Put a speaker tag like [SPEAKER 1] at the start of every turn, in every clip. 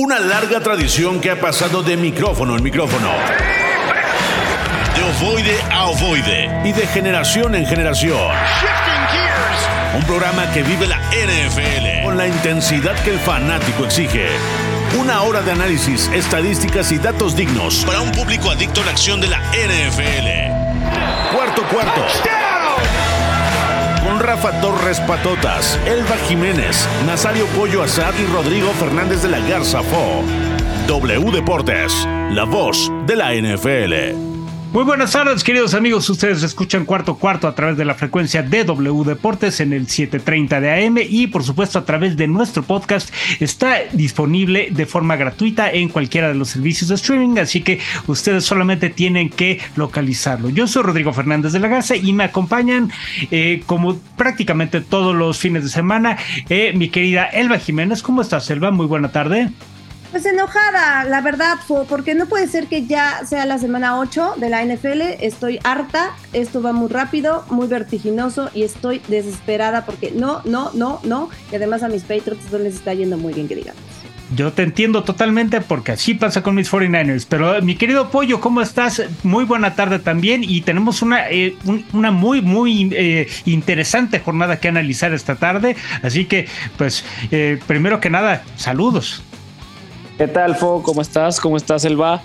[SPEAKER 1] Una larga tradición que ha pasado de micrófono en micrófono. De ovoide a ovoide. Y de generación en generación. Un programa que vive la NFL con la intensidad que el fanático exige. Una hora de análisis, estadísticas y datos dignos para un público adicto a la acción de la NFL. Cuarto cuarto. Con Rafa Torres Patotas, Elba Jiménez, Nazario Pollo Azad y Rodrigo Fernández de la Garza Fo. W Deportes, la voz de la NFL.
[SPEAKER 2] Muy buenas tardes, queridos amigos. Ustedes escuchan cuarto cuarto a través de la frecuencia de W Deportes en el 7:30 de AM y, por supuesto, a través de nuestro podcast. Está disponible de forma gratuita en cualquiera de los servicios de streaming, así que ustedes solamente tienen que localizarlo. Yo soy Rodrigo Fernández de la Garza y me acompañan, eh, como prácticamente todos los fines de semana, eh, mi querida Elba Jiménez. ¿Cómo estás, Elba? Muy buena tarde.
[SPEAKER 3] Pues enojada, la verdad, porque no puede ser que ya sea la semana 8 de la NFL. Estoy harta, esto va muy rápido, muy vertiginoso y estoy desesperada porque no, no, no, no. Y además a mis Patriots no les está yendo muy bien, que digamos.
[SPEAKER 2] Yo te entiendo totalmente porque así pasa con mis 49ers. Pero mi querido Pollo, ¿cómo estás? Muy buena tarde también y tenemos una, eh, una muy, muy eh, interesante jornada que analizar esta tarde. Así que, pues, eh, primero que nada, saludos.
[SPEAKER 4] ¿Qué tal, Fo? ¿Cómo estás? ¿Cómo estás, Elba?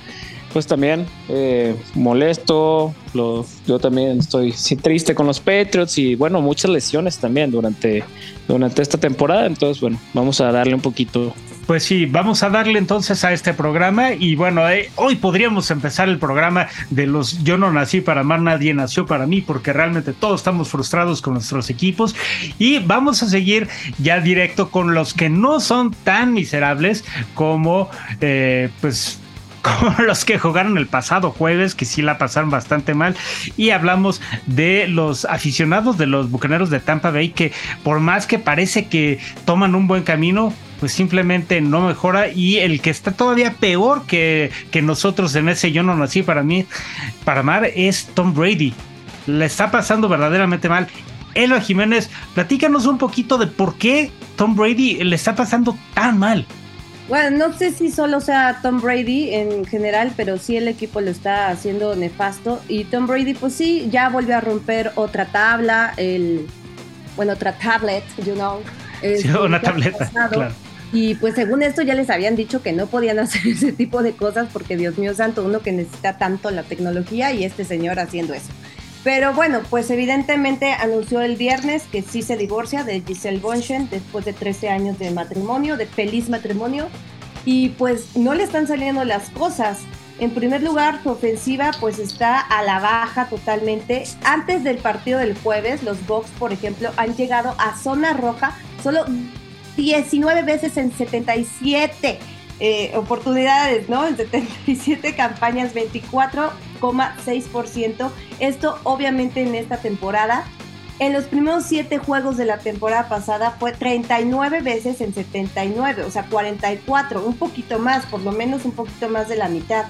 [SPEAKER 4] Pues también eh, molesto, yo también estoy triste con los Patriots y bueno, muchas lesiones también durante, durante esta temporada, entonces bueno, vamos a darle un poquito.
[SPEAKER 2] Pues sí, vamos a darle entonces a este programa y bueno, eh, hoy podríamos empezar el programa de los yo no nací para amar, nadie nació para mí, porque realmente todos estamos frustrados con nuestros equipos y vamos a seguir ya directo con los que no son tan miserables como eh, pues como los que jugaron el pasado jueves, que sí la pasaron bastante mal. Y hablamos de los aficionados de los bucaneros de Tampa Bay, que por más que parece que toman un buen camino, pues simplemente no mejora. Y el que está todavía peor que, que nosotros en ese yo no nací para mí, para amar, es Tom Brady. Le está pasando verdaderamente mal. Elo Jiménez, platícanos un poquito de por qué Tom Brady le está pasando tan mal.
[SPEAKER 3] Bueno, no sé si solo sea Tom Brady en general, pero sí el equipo lo está haciendo nefasto. Y Tom Brady, pues sí, ya volvió a romper otra tabla, el, bueno, otra tablet, you know.
[SPEAKER 2] Sí, una tableta, claro.
[SPEAKER 3] Y pues según esto ya les habían dicho que no podían hacer ese tipo de cosas porque Dios mío santo, uno que necesita tanto la tecnología y este señor haciendo eso. Pero bueno, pues evidentemente anunció el viernes que sí se divorcia de Giselle Bonchen después de 13 años de matrimonio, de feliz matrimonio. Y pues no le están saliendo las cosas. En primer lugar, su ofensiva pues está a la baja totalmente. Antes del partido del jueves, los Bucks, por ejemplo, han llegado a zona roja solo 19 veces en 77 eh, oportunidades, ¿no? En 77 campañas, 24,6%. Esto obviamente en esta temporada. En los primeros 7 juegos de la temporada pasada fue 39 veces en 79, o sea, 44, un poquito más, por lo menos un poquito más de la mitad.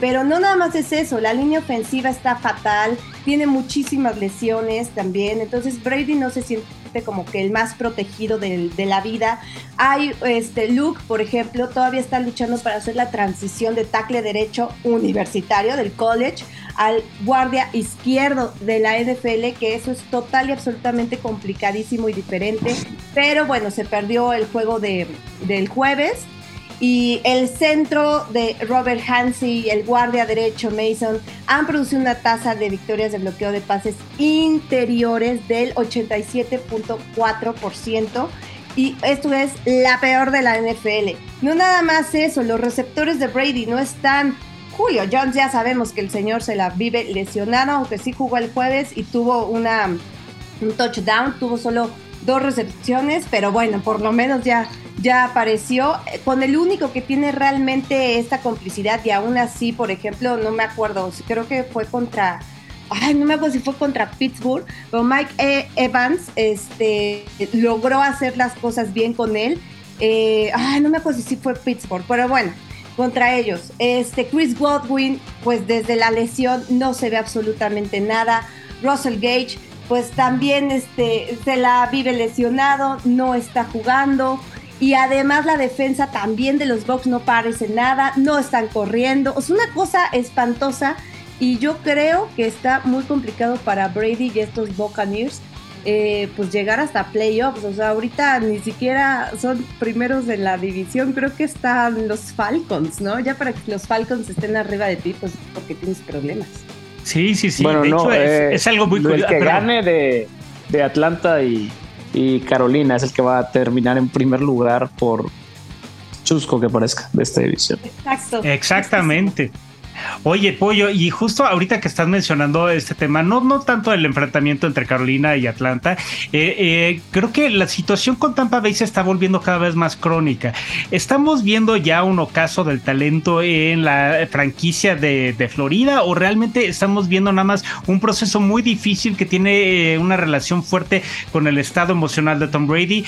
[SPEAKER 3] Pero no nada más es eso, la línea ofensiva está fatal, tiene muchísimas lesiones también, entonces Brady no se siente como que el más protegido de, la vida. Hay este Luke, por ejemplo, todavía está luchando para hacer la transición de tackle derecho universitario del college al guardia izquierdo de la NFL, que eso es total y absolutamente complicadísimo y diferente. Pero bueno, se perdió el juego de, del jueves y el centro de Robert Hansi y el guardia derecho Mason han producido una tasa de victorias de bloqueo de pases interiores del 87.4% y esto es la peor de la NFL. No nada más eso, los receptores de Brady no están Julio Jones ya sabemos que el señor se la vive lesionado, aunque sí jugó el jueves y tuvo una, un touchdown, tuvo solo dos recepciones, pero bueno, por lo menos ya ya apareció, con el único que tiene realmente esta complicidad y aún así, por ejemplo, no me acuerdo, creo que fue contra, ay, no me acuerdo si fue contra Pittsburgh, pero Mike e. Evans este, logró hacer las cosas bien con él. Eh, ay, no me acuerdo si fue Pittsburgh, pero bueno, contra ellos. Este, Chris Godwin, pues desde la lesión no se ve absolutamente nada. Russell Gage, pues también este, se la vive lesionado, no está jugando. Y además la defensa también de los Bucks no parece nada, no están corriendo. Es una cosa espantosa y yo creo que está muy complicado para Brady y estos Buccaneers eh, pues llegar hasta playoffs. O sea, ahorita ni siquiera son primeros de la división, creo que están los Falcons, ¿no? Ya para que los Falcons estén arriba de ti, pues porque tienes problemas.
[SPEAKER 2] Sí, sí, sí.
[SPEAKER 4] Bueno,
[SPEAKER 2] de
[SPEAKER 4] no,
[SPEAKER 2] hecho, es,
[SPEAKER 4] eh,
[SPEAKER 2] es algo muy
[SPEAKER 4] El
[SPEAKER 2] curioso.
[SPEAKER 4] que
[SPEAKER 2] Pero-
[SPEAKER 4] gane de, de Atlanta y, y Carolina es el que va a terminar en primer lugar por chusco que parezca de esta división.
[SPEAKER 3] Exacto.
[SPEAKER 2] Exactamente. Oye, Pollo, y justo ahorita que estás mencionando este tema, no, no tanto el enfrentamiento entre Carolina y Atlanta, eh, eh, creo que la situación con Tampa Bay se está volviendo cada vez más crónica. Estamos viendo ya un ocaso del talento en la franquicia de, Florida o realmente estamos viendo nada más un proceso muy difícil que tiene eh, una relación fuerte con el estado emocional de Tom Brady.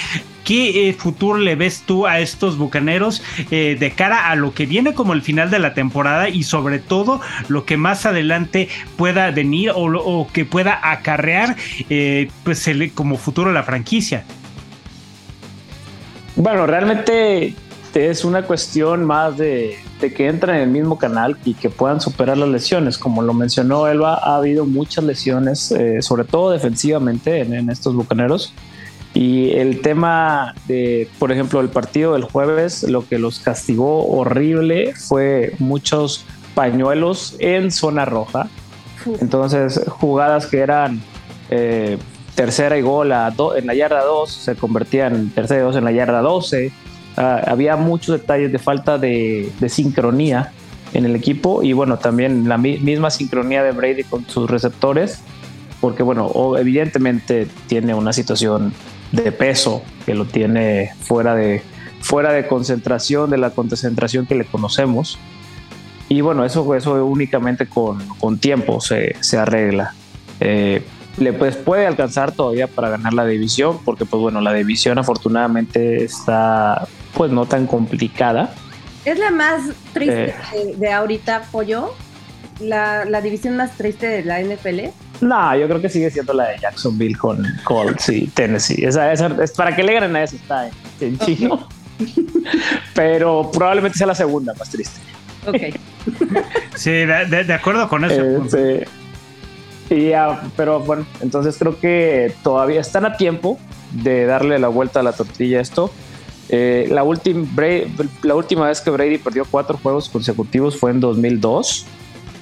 [SPEAKER 2] ¿Qué eh, futuro le ves tú a estos bucaneros eh, de cara a lo que viene como el final de la temporada y sobre todo lo que más adelante pueda venir o, o que pueda acarrear eh, pues como futuro la franquicia?
[SPEAKER 4] Bueno, realmente es una cuestión más de, que entren en el mismo canal y que puedan superar las lesiones. Como lo mencionó Elba, ha habido muchas lesiones, sobre todo defensivamente en, en estos bucaneros. Y el tema de, por ejemplo, el partido del jueves, lo que los castigó horrible fue muchos pañuelos en zona roja. Entonces, jugadas que eran eh, tercera y gol a do- en la yarda 2 se convertían en tercera y dos en la yarda 12. Ah, había muchos detalles de falta de, de sincronía en el equipo y bueno, también la mi- misma sincronía de Brady con sus receptores, porque bueno, evidentemente tiene una situación de peso que lo tiene fuera de, fuera de concentración, de la concentración que le conocemos. Y bueno, eso, eso únicamente con, con tiempo se, se arregla. Eh, le pues, puede alcanzar todavía para ganar la división, porque pues bueno, la división afortunadamente está pues no tan complicada.
[SPEAKER 3] Es la más triste
[SPEAKER 4] Eh.
[SPEAKER 3] de, de ahorita, Pollo. La, la división más triste de la NFL.
[SPEAKER 4] No, yo creo que sigue siendo la de Jacksonville con Colts y Tennessee. Esa, esa- es para que le ganen a eso está en, en chino. Pero probablemente sea la segunda más triste.
[SPEAKER 3] Ok.
[SPEAKER 2] Sí, de, de- de acuerdo con eso.
[SPEAKER 4] Este, y ya, pero bueno, entonces creo que todavía están a tiempo de darle la vuelta a la tortilla a esto. Eh, la, última la última vez que Brady perdió cuatro juegos consecutivos fue en 2002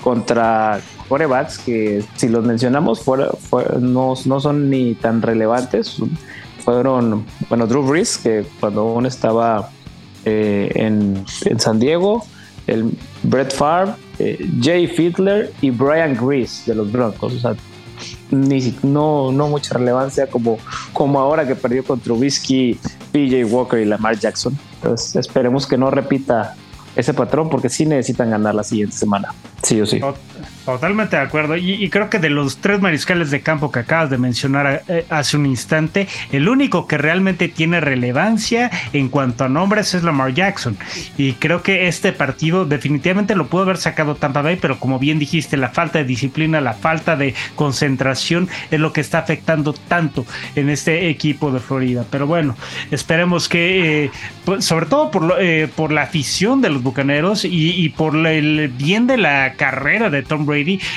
[SPEAKER 4] contra corebacks que si los mencionamos fuera, fue- no, no son ni tan relevantes. Fueron, bueno, Drew Brees, que cuando aún estaba eh, en, en San Diego, el Brett Favre, eh, Jay Fiedler y Brian Grease de los Broncos. O sea, ni, no, no mucha relevancia como, como ahora que perdió con Trubisky, PJ Walker y Lamar Jackson. Entonces esperemos que no repita ese patrón porque sí necesitan ganar la siguiente semana. Sí o sí.
[SPEAKER 2] Tot- Totalmente de acuerdo. Y, creo que de los tres mariscales de campo que acabas de mencionar eh, hace un instante, el único que realmente tiene relevancia en cuanto a nombres es Lamar Jackson. Y creo que este partido definitivamente lo pudo haber sacado Tampa Bay, pero como bien dijiste, la falta de disciplina, la falta de concentración es lo que está afectando tanto en este equipo de Florida. Pero bueno, esperemos que, eh, pues, sobre todo por, lo- eh, por la afición de los bucaneros y, y por el bien de la carrera de Tom Brady,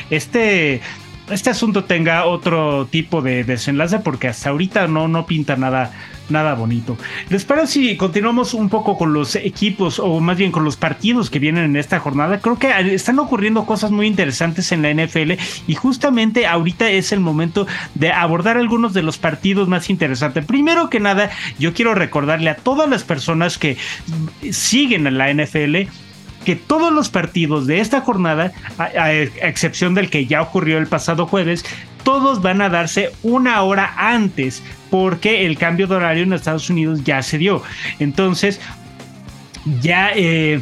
[SPEAKER 2] este, este asunto tenga otro tipo de desenlace, porque hasta ahorita no, no pinta nada. Nada bonito. ¿Les parece si continuamos un poco con los equipos o más bien con los partidos que vienen en esta jornada? Creo que están ocurriendo cosas muy interesantes en la NFL y justamente ahorita es el momento de abordar algunos de los partidos más interesantes. Primero que nada, yo quiero recordarle a todas las personas que siguen a la NFL que todos los partidos de esta jornada, a, excepción del que ya ocurrió el pasado jueves, todos van a darse una hora antes porque el cambio de horario en Estados Unidos ya se dio. Entonces, ya eh,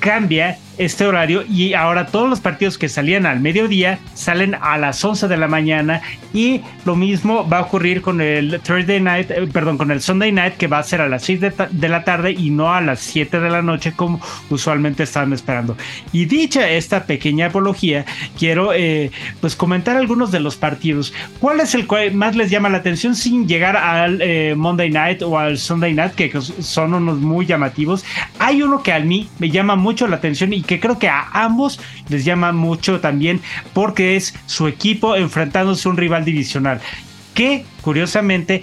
[SPEAKER 2] cambia este horario y ahora todos los partidos que salían al mediodía salen a las 11 de la mañana y lo mismo va a ocurrir con el Thursday night, eh, perdón, con el Sunday night que va a ser a las 6 de, la tarde y no a las 7 de la noche como usualmente estaban esperando. Y dicha esta pequeña apología, quiero eh, pues comentar algunos de los partidos. ¿Cuál es el que más les llama la atención sin llegar al eh, Monday night o al Sunday night que son unos muy llamativos? Hay uno que a mí me llama mucho la atención y que creo que a ambos les llama mucho también porque es su equipo enfrentándose a un rival divisional que curiosamente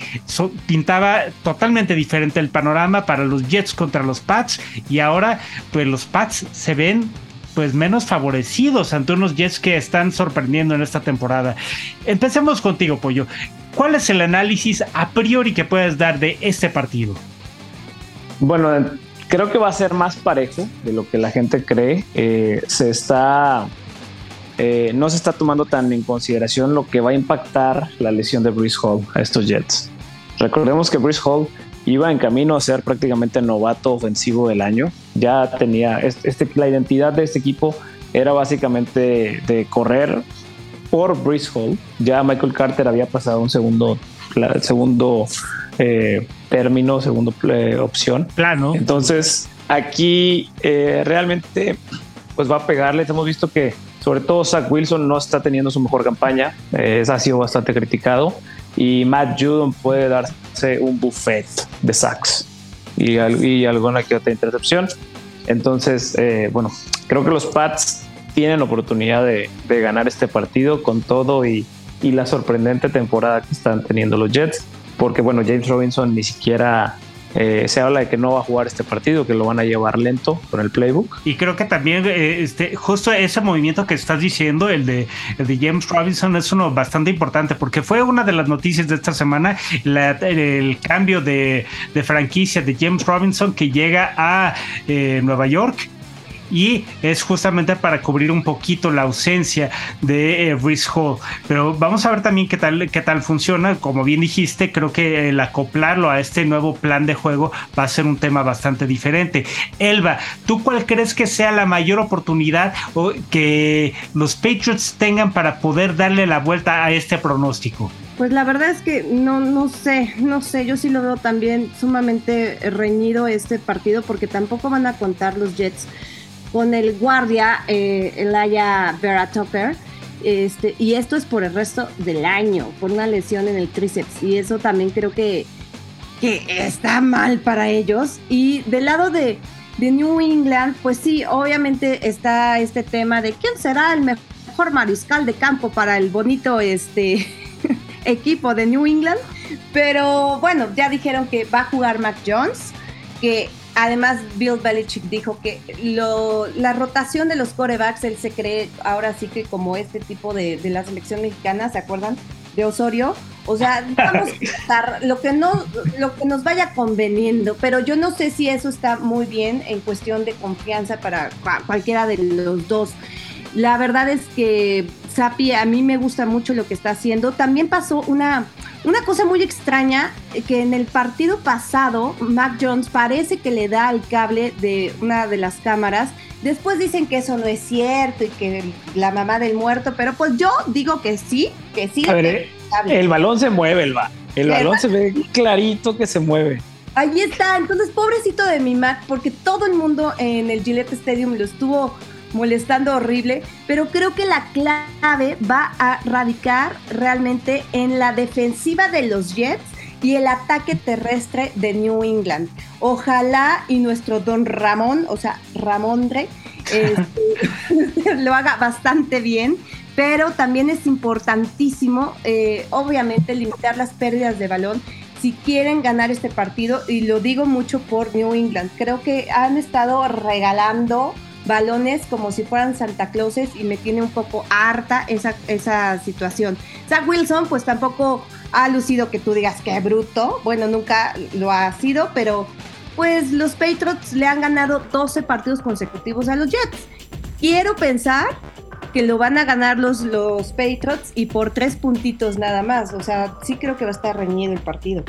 [SPEAKER 2] pintaba totalmente diferente el panorama para los Jets contra los Pats y ahora pues los Pats se ven pues menos favorecidos ante unos Jets que están sorprendiendo en esta temporada. Empecemos contigo, Pollo. ¿Cuál es el análisis a priori que puedes dar de este partido?
[SPEAKER 4] Bueno, creo que va a ser más parejo de lo que la gente cree. Eh, se está eh, no se está tomando tan en consideración lo que va a impactar la lesión de Bruce Hall a estos Jets. Recordemos que Bruce Hall iba en camino a ser prácticamente novato ofensivo del año. Ya tenía este, la identidad de este equipo era básicamente de correr por Bruce Hall. Ya Michael Carter había pasado un segundo, segundo eh, término, segundo eh, opción.
[SPEAKER 2] Plano.
[SPEAKER 4] Entonces aquí realmente pues va a pegarle. Hemos visto que sobre todo Zach Wilson no está teniendo su mejor campaña, eh, ha sido bastante criticado y Matt Judon puede darse un buffet de sacks y, y alguna que otra intercepción. Entonces, eh, bueno, creo que los Pats tienen oportunidad de, de ganar este partido con todo y, y, la sorprendente temporada que están teniendo los Jets, porque bueno, James Robinson ni siquiera eh, se habla de que no va a jugar este partido, que lo van a llevar lento con el playbook.
[SPEAKER 2] Y creo que también eh, este, justo ese movimiento que estás diciendo, el de, James Robinson, es uno bastante importante porque fue una de las noticias de esta semana, el cambio de, de, franquicia de James Robinson que llega a eh, Nueva York y es justamente para cubrir un poquito la ausencia de eh, Hall. Pero vamos a ver también qué tal, qué tal funciona. Como bien dijiste, creo que el acoplarlo a este nuevo plan de juego va a ser un tema bastante diferente. Elba, ¿tú cuál crees que sea la mayor oportunidad que los Patriots tengan para poder darle la vuelta a este pronóstico?
[SPEAKER 3] Pues la verdad es que no, no sé, no sé, yo sí lo veo también sumamente reñido este partido porque tampoco van a contar los Jets con el guardia eh, Elaya Vera Tucker. Este, y esto es por el resto del año, por una lesión en el tríceps. Y eso también creo que, que está mal para ellos. Y del lado de, de New England, pues sí, obviamente está este tema de quién será el mejor mariscal de campo para el bonito este, equipo de New England. Pero bueno, ya dijeron que va a jugar Mac Jones, que Además, Bill Belichick dijo que la rotación de los corebacks, él se cree ahora sí que como este tipo de, la selección mexicana, ¿se acuerdan? De Osorio. O sea, vamos a estar lo que, no, lo que nos vaya conveniendo, pero yo no sé si eso está muy bien en cuestión de confianza para cualquiera de los dos. La verdad es que Sapi a mí me gusta mucho lo que está haciendo. También pasó una una cosa muy extraña, eh, que en el partido pasado, Mac Jones parece que le da el cable de una de las cámaras. Después dicen que eso no es cierto y que la mamá del muerto, pero pues yo digo que sí, que sí.
[SPEAKER 4] A ver, eh, el balón se mueve, el, el balón se ve clarito que se mueve.
[SPEAKER 3] Ahí está, entonces pobrecito de mi Mac, porque todo el mundo en el Gillette Stadium lo estuvo molestando horrible, pero creo que la clave va a radicar realmente en la defensiva de los Jets y el ataque terrestre de New England. Ojalá y nuestro don Ramón, o sea, Ramondre, este, lo haga bastante bien, pero también es importantísimo, eh, obviamente, limitar las pérdidas de balón si quieren ganar este partido, y lo digo mucho por New England. Creo que han estado regalando balones como si fueran Santa Clauses y me tiene un poco harta esa, esa situación. Zach Wilson pues tampoco ha lucido que tú digas que bruto, bueno, nunca lo ha sido, pero pues los Patriots le han ganado 12 partidos consecutivos a los Jets. Quiero pensar que lo van a ganar los, los Patriots y por tres puntitos nada más. O sea, sí creo que va a estar reñido el partido.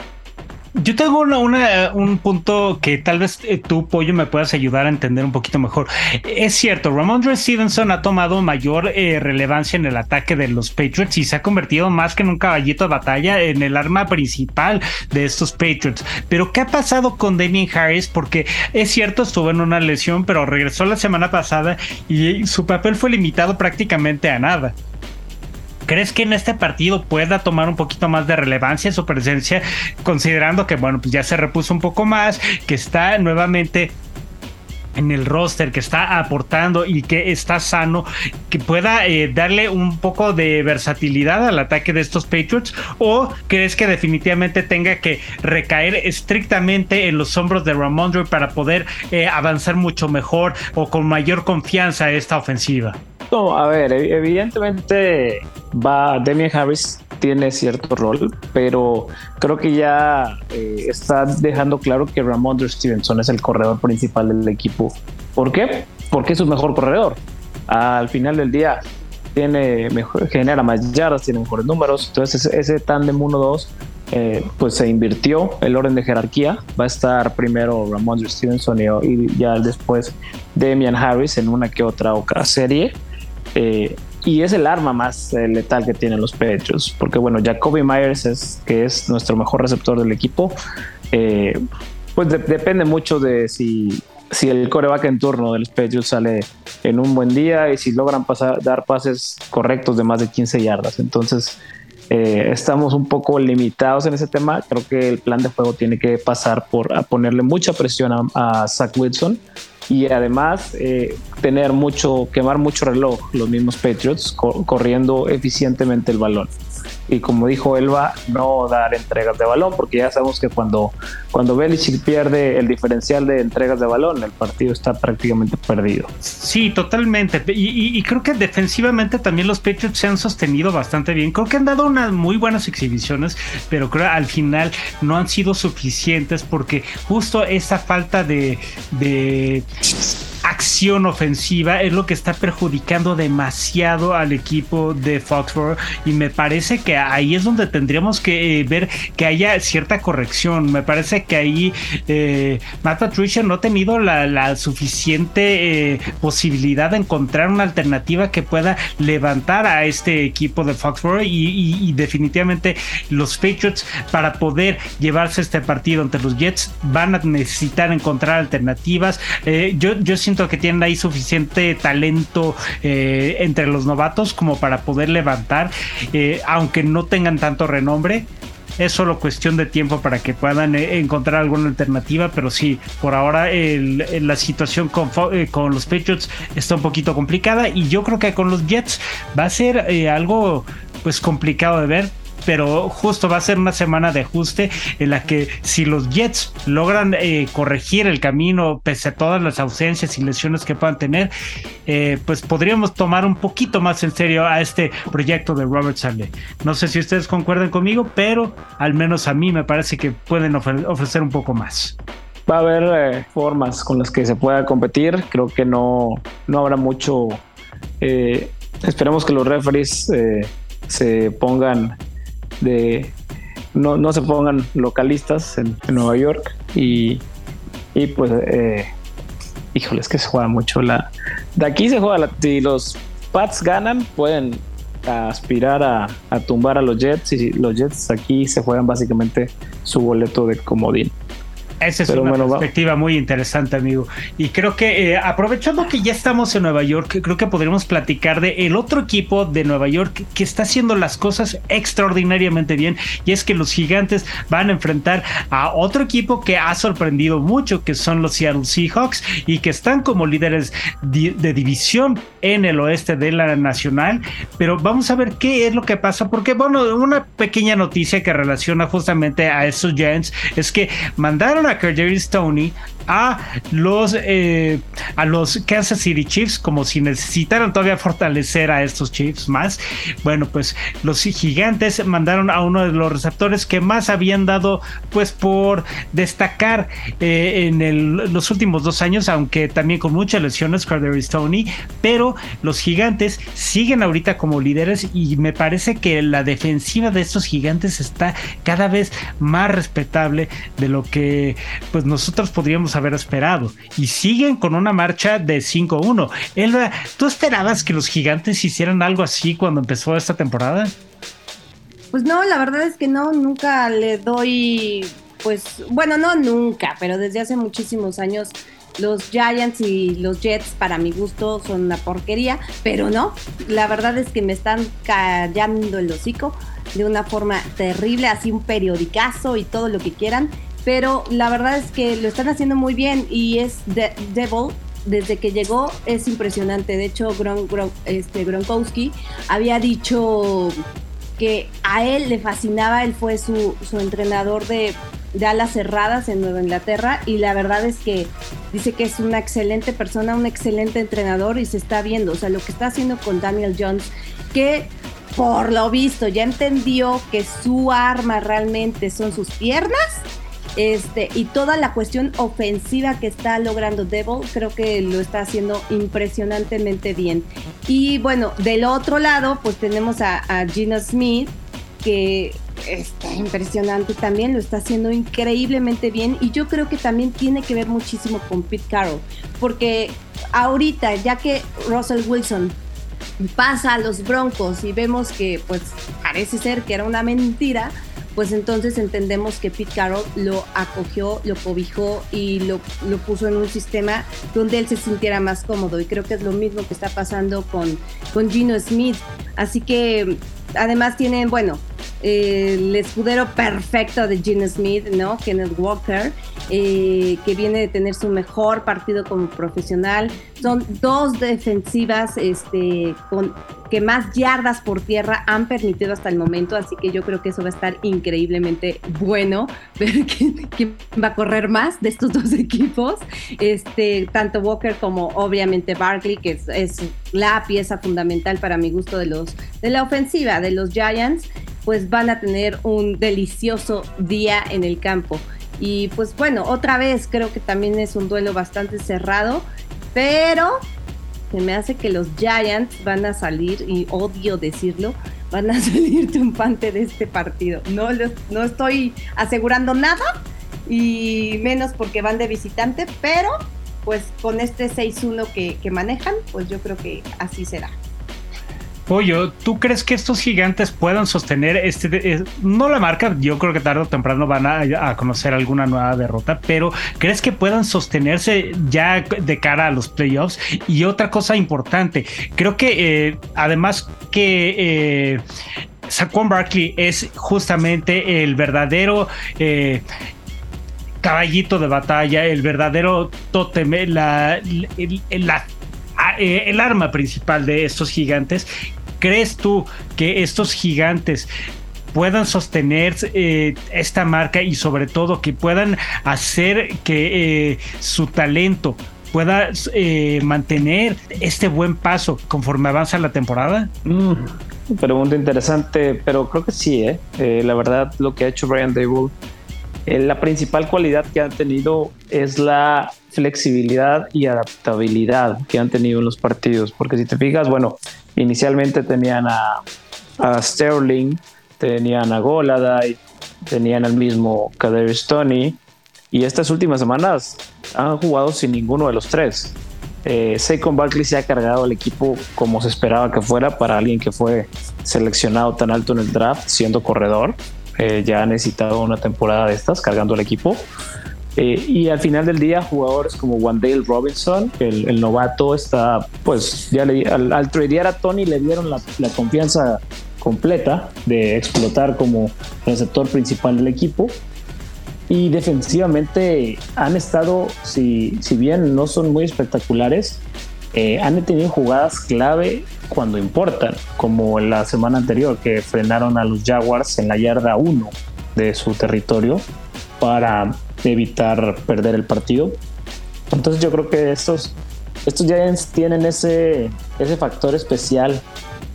[SPEAKER 2] Yo tengo una, un punto que tal vez eh, tú, Pollo, me puedas ayudar a entender un poquito mejor. Es cierto, Ramondre Stevenson ha tomado mayor eh, relevancia en el ataque de los Patriots y se ha convertido más que en un caballito de batalla en el arma principal de estos Patriots. Pero, ¿qué ha pasado con Damien Harris? Porque es cierto, estuvo en una lesión, pero regresó la semana pasada y su papel fue limitado prácticamente a nada. ¿Crees que en este partido pueda tomar un poquito más de relevancia su presencia, considerando que, bueno, pues ya se repuso un poco más, que está nuevamente en el roster, que está aportando y que está sano, que pueda eh, darle un poco de versatilidad al ataque de estos Patriots? ¿O crees que definitivamente tenga que recaer estrictamente en los hombros de Ramondre para poder eh, avanzar mucho mejor o con mayor confianza esta ofensiva?
[SPEAKER 4] No, a ver, evidentemente va Demian Harris tiene cierto rol, pero creo que ya eh, está dejando claro que Ramondre Stevenson es el corredor principal del equipo. ¿Por qué? Porque es su mejor corredor. Al final del día tiene mejor, genera más yardas, tiene mejores números. Entonces ese, tándem 1-2 eh, pues se invirtió el orden de jerarquía. Va a estar primero Ramondre Stevenson y, y ya después Demian Harris en una que otra serie. Eh, y es el arma más eh, letal que tienen los Patriots, porque bueno, Jacoby Myers es que es nuestro mejor receptor del equipo. Eh, pues depende mucho de si, si el coreback en turno de los Patriots sale en un buen día y si logran pasar, dar pases correctos de más de 15 yardas. Entonces, estamos un poco limitados en ese tema. Creo que el plan de juego tiene que pasar por ponerle mucha presión a, a Zach Wilson y además eh, tener mucho, quemar mucho reloj los mismos Patriots corriendo eficientemente el balón y como dijo Elba, no dar entregas de balón, porque ya sabemos que cuando, cuando Belichick pierde el diferencial de entregas de balón, el partido está prácticamente perdido.
[SPEAKER 2] Sí, totalmente. Y, creo que defensivamente también los Patriots se han sostenido bastante bien. Creo que han dado unas muy buenas exhibiciones, pero creo que al final no han sido suficientes porque justo esa falta de, de acción ofensiva es lo que está perjudicando demasiado al equipo de Foxborough y me parece que ahí es donde tendríamos que eh, ver que haya cierta corrección. Me parece que ahí eh, Matt Patricia no ha tenido la, suficiente eh, posibilidad de encontrar una alternativa que pueda levantar a este equipo de Foxborough y, definitivamente los Patriots para poder llevarse este partido ante los Jets van a necesitar encontrar alternativas. yo, yo siento que tienen ahí suficiente talento eh, entre los novatos como para poder levantar, eh, aunque no tengan tanto renombre. Es solo cuestión de tiempo para que puedan eh, encontrar alguna alternativa, pero sí, por ahora la situación con, los Patriots está un poquito complicada y yo creo que con los Jets va a ser algo pues complicado de ver pero justo va a ser una semana de ajuste en la que si los Jets logran eh, corregir el camino pese a todas las ausencias y lesiones que puedan tener, eh, pues podríamos tomar un poquito más en serio a este proyecto de Robert Saleh. No sé si ustedes concuerdan conmigo, pero al menos a mí me parece que pueden ofrecer un poco más.
[SPEAKER 4] Va a haber eh, formas con las que se pueda competir. Creo que no, no habrá mucho. esperemos que los referees se pongan de no, no se pongan localistas en, Nueva York y, y pues eh, híjoles que se juega mucho la de aquí se juega la, si los Pats ganan pueden aspirar a, a tumbar a los Jets y los Jets aquí se juegan básicamente su boleto de comodín
[SPEAKER 2] esa es una perspectiva muy interesante, amigo. Y creo que eh, aprovechando que ya estamos en Nueva York, creo que podríamos platicar de el otro equipo de Nueva York que está haciendo las cosas extraordinariamente bien. Y es que los gigantes van a enfrentar a otro equipo que ha sorprendido mucho, que son los Seattle Seahawks, y que están como líderes de división en el oeste de la nacional. Pero vamos a ver qué es lo que pasa, porque bueno, una pequeña noticia que relaciona justamente a esos Giants es que mandaron a Kadarius Tony a los, eh, a los Kansas City Chiefs, como si necesitaran todavía fortalecer a estos Chiefs más. Bueno, pues los gigantes mandaron a uno de los receptores que más habían dado, pues por destacar eh, en los últimos dos años, aunque también con muchas lesiones, Carter Stoney, pero los gigantes siguen ahorita como líderes y me parece que la defensiva de estos gigantes está cada vez más respetable de lo que pues nosotros podríamos haber esperado. Y siguen con una marcha de 5-1. Elba, ¿tú esperabas que los gigantes hicieran algo así cuando empezó esta temporada?
[SPEAKER 3] Pues no, la verdad es que no, nunca le doy, pues, bueno, no nunca, pero desde hace muchísimos años los Giants y los Jets para mi gusto son una porquería, pero no, la verdad es que me están callando el hocico de una forma terrible, así un periodicazo y todo lo que quieran pero la verdad es que lo están haciendo muy bien y es Devil desde que llegó es impresionante. De hecho, este, Gronkowski había dicho que a él le fascinaba, él fue su, entrenador de, de, alas cerradas en Nueva Inglaterra y la verdad es que dice que es una excelente persona, un excelente entrenador y se está viendo, o sea, lo que está haciendo con Daniel Jones, que por lo visto ya entendió que su arma realmente son sus piernas este, y toda la cuestión ofensiva que está logrando Devil, creo que lo está haciendo impresionantemente bien. Y bueno, del otro lado, pues tenemos a, Gina Smith, que está impresionante también, lo está haciendo increíblemente bien. Y yo creo que también tiene que ver muchísimo con Pete Carroll, porque ahorita, ya que Russell Wilson pasa a los Broncos y vemos que pues parece ser que era una mentira, pues entonces entendemos que Pete Carroll lo acogió, lo cobijó y lo, lo, puso en un sistema donde él se sintiera más cómodo. Y creo que es lo mismo que está pasando con, con Gino Smith. Así que además tienen, bueno, el escudero perfecto de Gene Smith, ¿no? Kenneth Walker, eh, que viene de tener su mejor partido como profesional. Son dos defensivas este, que más yardas por tierra han permitido hasta el momento, así que yo creo que eso va a estar increíblemente bueno, ver quién, va a correr más de estos dos equipos, este, tanto Walker como obviamente Barkley, que es, la pieza fundamental para mi gusto de la ofensiva de los Giants pues van a tener un delicioso día en el campo. Y pues bueno, otra vez creo que también es un duelo bastante cerrado, pero se me hace que los Giants van a salir, y odio decirlo, van a salir triunfante de este partido. No, no estoy asegurando nada, y menos porque van de visitante, pero pues con este 6-1 que, que manejan, pues yo creo que así será.
[SPEAKER 2] Pollo, ¿tú crees que estos gigantes puedan sostener este, eh, no la marca, yo creo que tarde o temprano van a, conocer alguna nueva derrota, pero ¿crees que puedan sostenerse ya de cara a los playoffs? Y otra cosa importante, creo que eh, además que... Eh, Saquon Barkley es justamente el verdadero caballito de batalla, el verdadero tótem, la, la el arma principal de estos gigantes ¿Crees tú que estos gigantes puedan sostener eh, esta marca y sobre todo que puedan hacer que eh, su talento pueda eh, mantener este buen paso conforme avanza la temporada?
[SPEAKER 4] Mm, pregunta interesante, pero creo que sí, la verdad lo que ha hecho Brian Dable, la principal cualidad que ha tenido es la flexibilidad y adaptabilidad que han tenido en los partidos, porque si te fijas, bueno, Inicialmente tenían a, Sterling, tenían a Goladay, tenían al mismo Kader Stoney y estas últimas semanas han jugado sin ninguno de los tres. Eh, Saquon Barkley se ha cargado al equipo como se esperaba que fuera para alguien que fue seleccionado tan alto en el draft siendo corredor. Eh, ya ha necesitado una temporada de estas cargando al equipo. Eh, y al final del día, jugadores como Wandale Robinson, el, el novato, está, pues, ya le, al, al, tradear a Tony le dieron la, la, confianza completa de explotar como receptor principal del equipo. Y defensivamente han estado, si, si bien no son muy espectaculares, eh, han tenido jugadas clave cuando importan, como en la semana anterior que frenaron a los Jaguars en la yarda 1 de su territorio para evitar perder el partido. Entonces yo creo que estos, estos Giants tienen ese, ese factor especial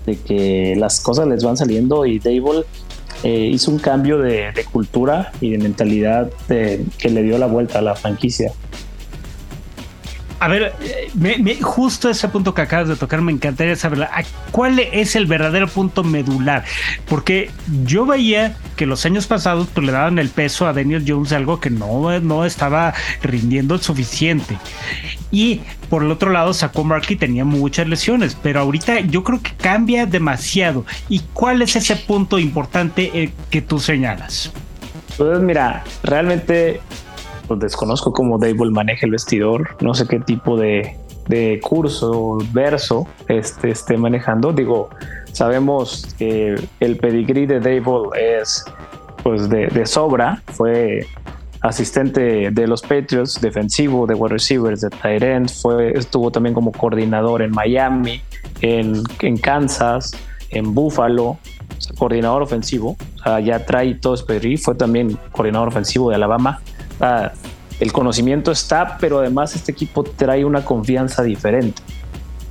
[SPEAKER 4] de que las cosas les van saliendo y Dable eh, hizo un cambio de, cultura y de mentalidad que le dio la vuelta a la franquicia.
[SPEAKER 2] A ver, me, justo ese punto que acabas de tocar, me encantaría saber cuál es el verdadero punto medular. Porque yo veía que los años pasados pues, le daban el peso a Daniel Jones, algo que no, no estaba rindiendo el suficiente. Y por el otro lado, sacó Markey tenía muchas lesiones, pero ahorita yo creo que cambia demasiado. ¿Y cuál es ese punto importante eh, que tú señalas?
[SPEAKER 4] Pues mira, realmente pues desconozco cómo Dable maneja el vestidor, no sé qué tipo de, de curso, verso este, esté manejando. Digo, sabemos que el pedigrí de Dable es pues de, sobra, fue asistente de los Patriots, defensivo de wide receivers, de tight end, fue, estuvo también como coordinador en Miami, en, en Kansas, en Buffalo, coordinador ofensivo, o sea, ya trae todo pedigrí, fue también coordinador ofensivo de Alabama, el conocimiento está, pero además este equipo trae una confianza diferente.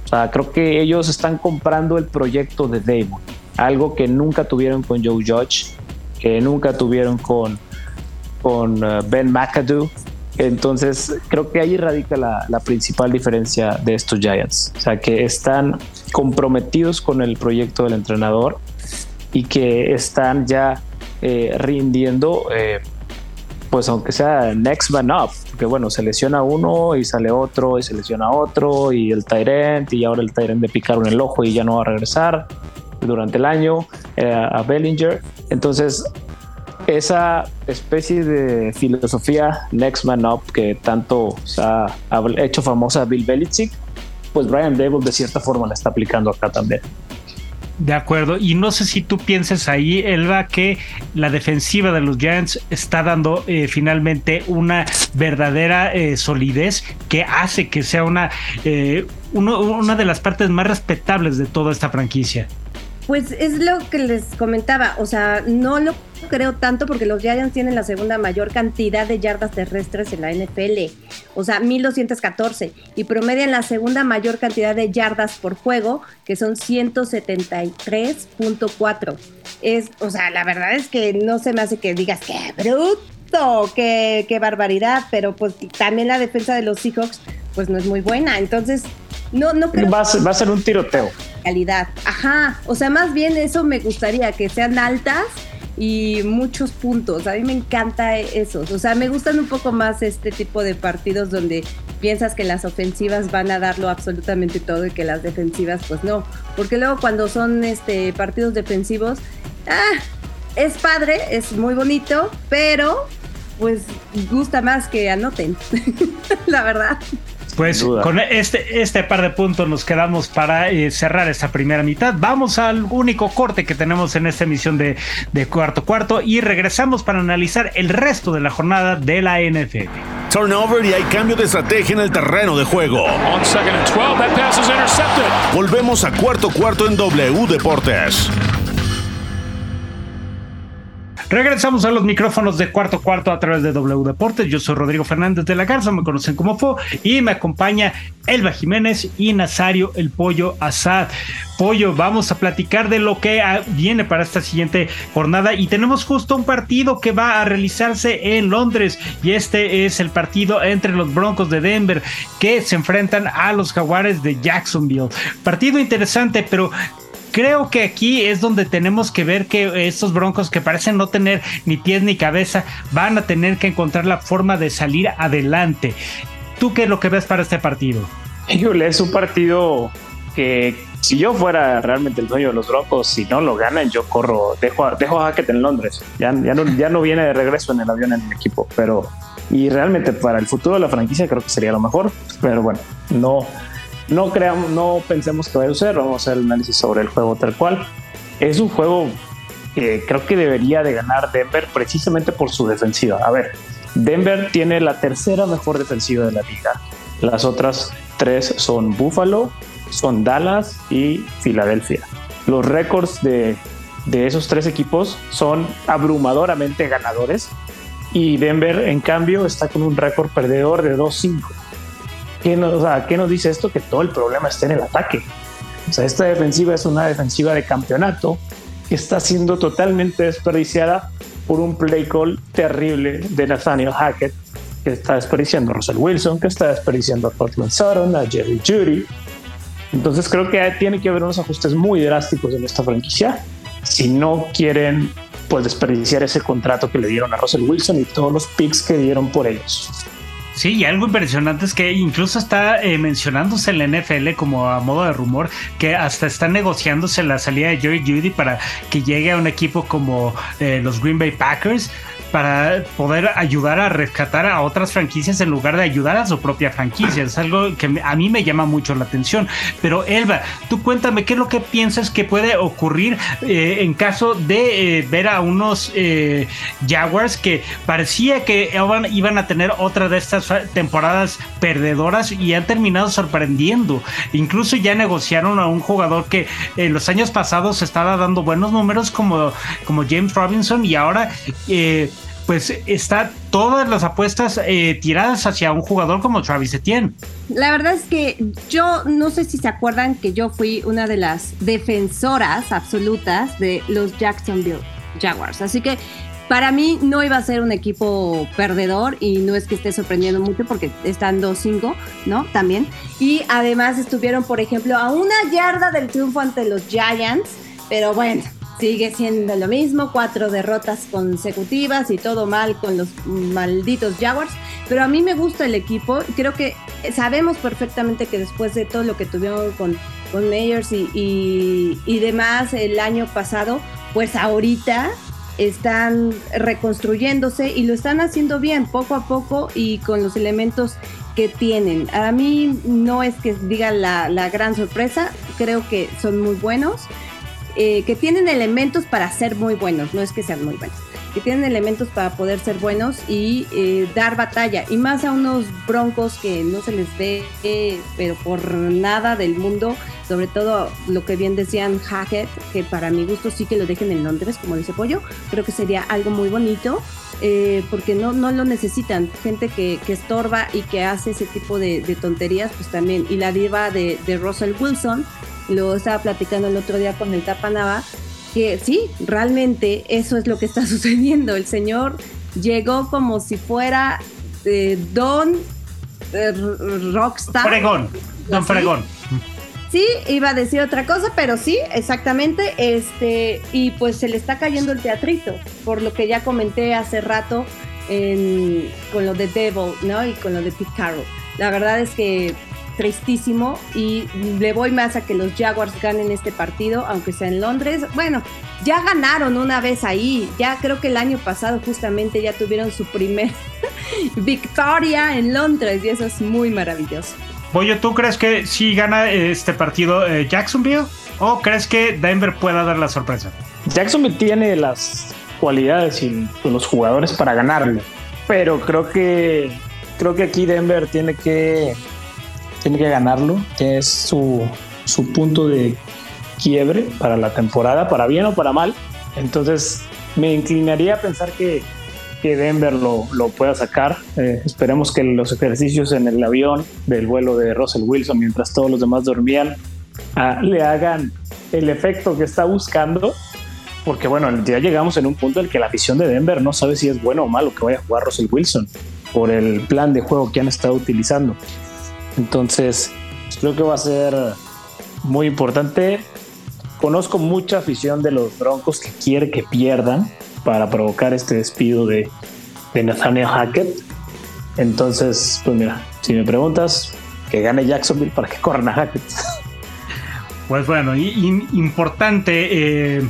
[SPEAKER 4] O sea, creo que ellos están comprando el proyecto de Damon, algo que nunca tuvieron con Joe Judge, que nunca tuvieron con, con uh, Ben McAdoo. Entonces, creo que ahí radica la, principal diferencia de estos Giants. O sea, que están comprometidos con el proyecto del entrenador y que están ya eh, rindiendo eh, pues aunque sea next man up, porque bueno, se lesiona uno y sale otro y se lesiona otro y el Tyrant y ahora el Tyrant de picaron el ojo y ya no va a regresar durante el año eh, a Bellinger. Entonces, esa especie de filosofía next man up que tanto ha hecho famosa Bill Belichick, pues Brian Dable de cierta forma la está aplicando acá también.
[SPEAKER 2] De acuerdo, y no sé si tú pienses ahí, Elba, que la defensiva de los Giants está dando eh, finalmente una verdadera eh, solidez que hace que sea una, eh, una de las partes más respetables de toda esta franquicia.
[SPEAKER 3] Pues es lo que les comentaba, o sea, no lo creo tanto porque los Giants tienen la segunda mayor cantidad de yardas terrestres en la NFL, o sea, 1214, y promedian la segunda mayor cantidad de yardas por juego, que son 173.4. Es, o sea, la verdad es que no se me hace que digas qué bruto, qué, qué barbaridad, pero pues también la defensa de los Seahawks pues no es muy buena, entonces no, no creo.
[SPEAKER 4] Va a, ser, va a ser un tiroteo.
[SPEAKER 3] Calidad. Ajá. O sea, más bien eso me gustaría, que sean altas y muchos puntos. A mí me encanta eso. O sea, me gustan un poco más este tipo de partidos donde piensas que las ofensivas van a darlo absolutamente todo y que las defensivas pues no. Porque luego cuando son este partidos defensivos, ah, es padre, es muy bonito, pero pues gusta más que anoten, la verdad.
[SPEAKER 2] Pues con este, este par de puntos nos quedamos para eh, cerrar esta primera mitad. Vamos al único corte que tenemos en esta emisión de, de cuarto cuarto y regresamos para analizar el resto de la jornada de la NFL.
[SPEAKER 1] Turnover y hay cambio de estrategia en el terreno de juego. Volvemos a cuarto cuarto en W Deportes.
[SPEAKER 2] Regresamos a los micrófonos de cuarto cuarto a través de W Deportes. Yo soy Rodrigo Fernández de la Garza, me conocen como Fo, y me acompaña Elba Jiménez y Nazario el Pollo Asad. Pollo, vamos a platicar de lo que ah, viene para esta siguiente jornada y tenemos justo un partido que va a realizarse en Londres y este es el partido entre los Broncos de Denver que se enfrentan a los Jaguares de Jacksonville. Partido interesante, pero creo que aquí es donde tenemos que ver que estos broncos que parecen no tener ni pies ni cabeza van a tener que encontrar la forma de salir adelante. ¿Tú qué es lo que ves para este partido?
[SPEAKER 4] es un partido que si yo fuera realmente el dueño de los Broncos, si no lo ganan, yo corro, dejo, dejo a Hackett en Londres. Ya, ya, no, ya no viene de regreso en el avión en el equipo, pero y realmente para el futuro de la franquicia creo que sería lo mejor. Pero bueno, no, no creamos, no pensemos que vaya a ser, vamos a hacer el análisis sobre el juego tal cual. Es un juego que creo que debería de ganar Denver precisamente por su defensiva. A ver, Denver tiene la tercera mejor defensiva de la liga. Las otras tres son Buffalo, son Dallas y Filadelfia. Los récords de, de esos tres equipos son abrumadoramente ganadores Y Denver, en cambio, está con un récord perdedor de 2-5. ¿Qué nos, ¿Qué nos dice esto? Que todo el problema está en el ataque. O sea, esta defensiva es una defensiva de campeonato que está siendo totalmente desperdiciada por un play call terrible de Nathaniel Hackett, que está desperdiciando a Russell Wilson, que está desperdiciando a Portland Sutton, a Jerry Judy. Entonces creo que tiene que haber unos ajustes muy drásticos en esta franquicia si no quieren pues desperdiciar ese contrato que le dieron a Russell Wilson y todos los picks que dieron por ellos.
[SPEAKER 2] Sí, y algo impresionante es que incluso está eh, mencionándose en la NFL como a modo de rumor que hasta está negociándose la salida de Jerry Judy para que llegue a un equipo como eh, los Green Bay Packers para poder ayudar a rescatar a otras franquicias en lugar de ayudar a su propia franquicia. Es algo que a mí me llama mucho la atención. Pero Elba, tú cuéntame qué es lo que piensas que puede ocurrir eh, en caso de eh, ver a unos eh, Jaguars que parecía que iban, a tener otra de estas temporadas perdedoras y han terminado sorprendiendo. Incluso ya negociaron a un jugador que en los años pasados estaba dando buenos números como, como James Robinson y ahora pues está todas las apuestas eh, tiradas hacia un jugador como Travis Etienne.
[SPEAKER 3] La verdad es que yo no sé si se acuerdan que yo fui una de las defensoras absolutas de los Jacksonville Jaguars. Así que para mí no iba a ser un equipo perdedor y no es que esté sorprendiendo mucho porque están 2-5, ¿no? También. Y además estuvieron, por ejemplo, a una yarda del triunfo ante los Giants, pero bueno, sigue siendo lo mismo, cuatro derrotas consecutivas y todo mal con los malditos Jaguars. Pero a mí me gusta el equipo. Creo que sabemos perfectamente que después de todo lo que tuvieron con, con Mayors y, y demás el año pasado, pues ahorita están reconstruyéndose y lo están haciendo bien, poco a poco y con los elementos que tienen. A mí no es que diga la, la gran sorpresa, creo que son muy buenos. Eh, que tienen elementos para ser muy buenos, no es que sean muy buenos, que tienen elementos para poder ser buenos y eh, dar batalla, y más a unos broncos que no se les ve, pero por nada del mundo, sobre todo lo que bien decían Hackett, que para mi gusto sí que lo dejen en Londres, como dice Pollo, creo que sería algo muy bonito. Eh, porque no, no lo necesitan. Gente que, estorba y que hace ese tipo de, tonterías, pues también. Y la diva de Russell Wilson, lo estaba platicando el otro día con el Tapanaba, que sí, realmente eso es lo que está sucediendo. El señor llegó como si fuera eh, Don eh, Rockstar.
[SPEAKER 2] Fregón, Don Fregón.
[SPEAKER 3] Sí, iba a decir otra cosa, pero sí, exactamente. Este, y pues se le está cayendo el teatrito, por lo que ya comenté hace rato con lo de Devil, ¿no? Y con lo de Pete Carroll. La verdad es que tristísimo y le voy más a que los Jaguars ganen este partido, aunque sea en Londres. Bueno, ya ganaron una vez ahí, ya creo que el año pasado justamente ya tuvieron su primer victoria en Londres y eso es muy maravilloso.
[SPEAKER 2] Pollo, ¿tú crees que sí gana este partido eh, Jacksonville o crees que Denver pueda dar la sorpresa?
[SPEAKER 4] Jacksonville tiene las cualidades y los jugadores para ganarlo, pero creo que creo que aquí Denver tiene que tiene que ganarlo, es su, su punto de quiebre para la temporada, para bien o para mal. Entonces me inclinaría a pensar que, que Denver lo, lo, pueda sacar. Eh, esperemos que los ejercicios en el avión del vuelo de Russell Wilson, mientras todos los demás dormían, ah, le hagan el efecto que está buscando. Porque bueno, ya llegamos en un punto en el que la visión de Denver no sabe si es bueno o malo que vaya a jugar Russell Wilson por el plan de juego que han estado utilizando. Entonces, creo que va a ser muy importante. Conozco mucha afición de los Broncos que quiere que pierdan para provocar este despido de, Nathaniel Hackett. Entonces, pues mira, si me preguntas, que gane Jacksonville para que corran a Hackett.
[SPEAKER 2] Pues bueno, importante. Eh,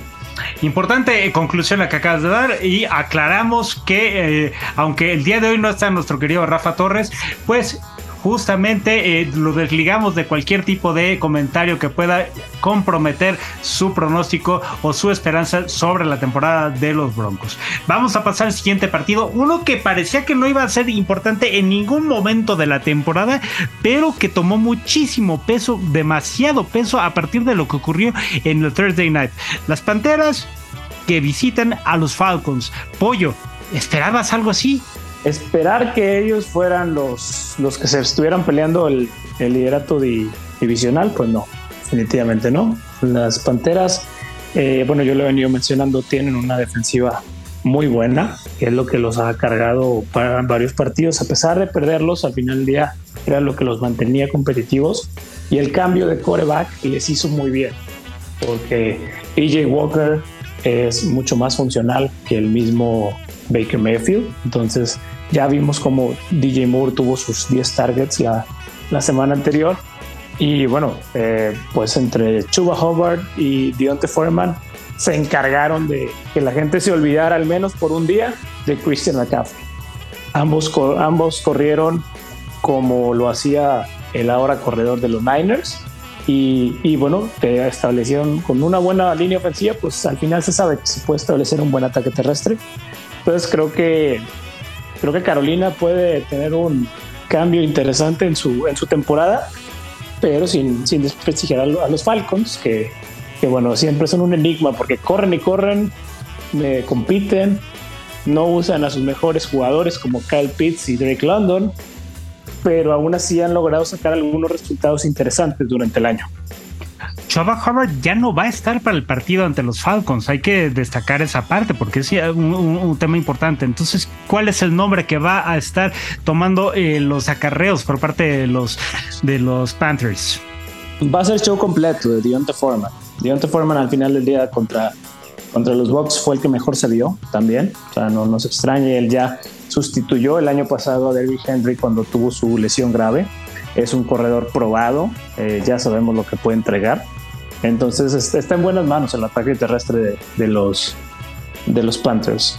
[SPEAKER 2] importante conclusión la que acabas de dar y aclaramos que eh, aunque el día de hoy no está nuestro querido Rafa Torres, pues justamente eh, lo desligamos de cualquier tipo de comentario que pueda comprometer su pronóstico o su esperanza sobre la temporada de los Broncos. Vamos a pasar al siguiente partido, uno que parecía que no iba a ser importante en ningún momento de la temporada, pero que tomó muchísimo peso, demasiado peso a partir de lo que ocurrió en el Thursday Night. Las Panteras que visitan a los Falcons. Pollo, ¿Esperabas algo así?
[SPEAKER 4] Esperar que ellos fueran los, los que se estuvieran peleando el, liderato divisional, pues no, definitivamente no. Las Panteras, eh, bueno, yo lo he venido mencionando, tienen una defensiva muy buena, que es lo que los ha cargado para varios partidos, a pesar de perderlos, al final del día era lo que los mantenía competitivos y el cambio de coreback les hizo muy bien, porque PJ Walker es mucho más funcional que el mismo Baker Mayfield, entonces ya vimos como DJ Moore tuvo sus 10 targets la, la semana anterior y bueno, eh, pues entre Chuba Hobart y Deontay Foreman se encargaron de que la gente se olvidara al menos por un día de Christian McCaffrey. Ambos, ambos corrieron como lo hacía el ahora corredor de los Niners y, y bueno, te establecieron con una buena línea ofensiva, pues al final se sabe que se puede establecer un buen ataque terrestre. Entonces creo que creo que Carolina puede tener un cambio interesante en su, en su temporada, pero sin, sin desprestigiar a, los Falcons, que que bueno, siempre son un enigma porque corren y corren, me compiten, no usan a sus mejores jugadores como Kyle Pitts y Drake London, pero aún así han logrado sacar algunos resultados interesantes durante el año.
[SPEAKER 2] Chava Hubbard ya no va a estar para el partido ante los Falcons. Hay que destacar esa parte porque es un, tema importante. Entonces, ¿cuál es el nombre que va a estar tomando eh, los acarreos por parte de los, de los Panthers?
[SPEAKER 4] Va a ser show completo de Deontay Foreman. Deontay Foreman al final del día contra, contra los Bucks fue el que mejor se vio también. O sea, no nos extrañe, él ya sustituyó el año pasado a Derrick Henry cuando tuvo su lesión grave. Es un corredor probado, eh, ya sabemos lo que puede entregar. Entonces está en buenas manos el ataque terrestre de, los, de los Panthers.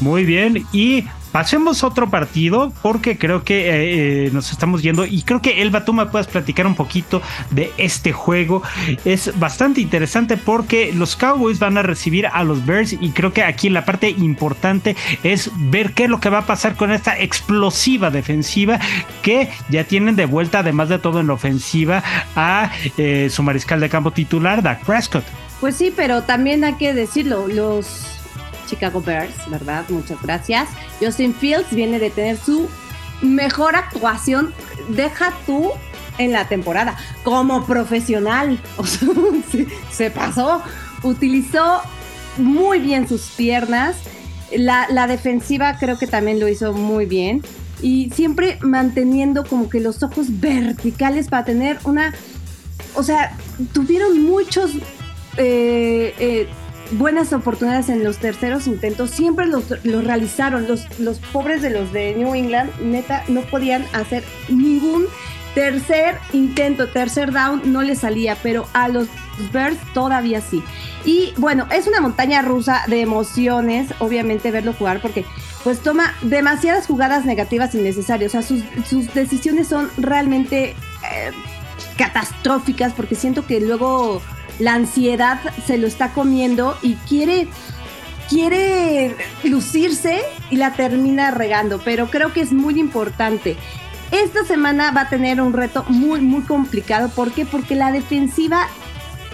[SPEAKER 2] Muy bien, y Pasemos a otro partido porque creo que eh, eh, nos estamos yendo y creo que Elba, tú me puedes platicar un poquito de este juego. Es bastante interesante porque los Cowboys van a recibir a los Bears y creo que aquí la parte importante es ver qué es lo que va a pasar con esta explosiva defensiva que ya tienen de vuelta, además de todo en la ofensiva, a eh, su mariscal de campo titular, Dak Prescott.
[SPEAKER 3] Pues sí, pero también hay que decirlo, los Chicago Bears, ¿verdad? Muchas gracias. Justin Fields viene de tener su mejor actuación, deja tú en la temporada, como profesional. Se, pasó, utilizó muy bien sus piernas. La, la, defensiva creo que también lo hizo muy bien. Y siempre manteniendo como que los ojos verticales para tener una... O sea, tuvieron muchos... Eh, eh, buenas oportunidades en los terceros intentos, siempre los, realizaron. Los, los pobres de los de New England, neta, no podían hacer ningún tercer intento, tercer down, no les salía, pero a los Bears todavía sí. Y bueno, es una montaña rusa de emociones, obviamente, verlo jugar, porque pues toma demasiadas jugadas negativas innecesarias. O sea, sus, sus decisiones son realmente eh, catastróficas, porque siento que luego la ansiedad se lo está comiendo y quiere quiere lucirse y la termina regando, pero creo que es muy importante. Esta semana va a tener un reto muy, muy complicado. ¿Por qué? Porque la defensiva,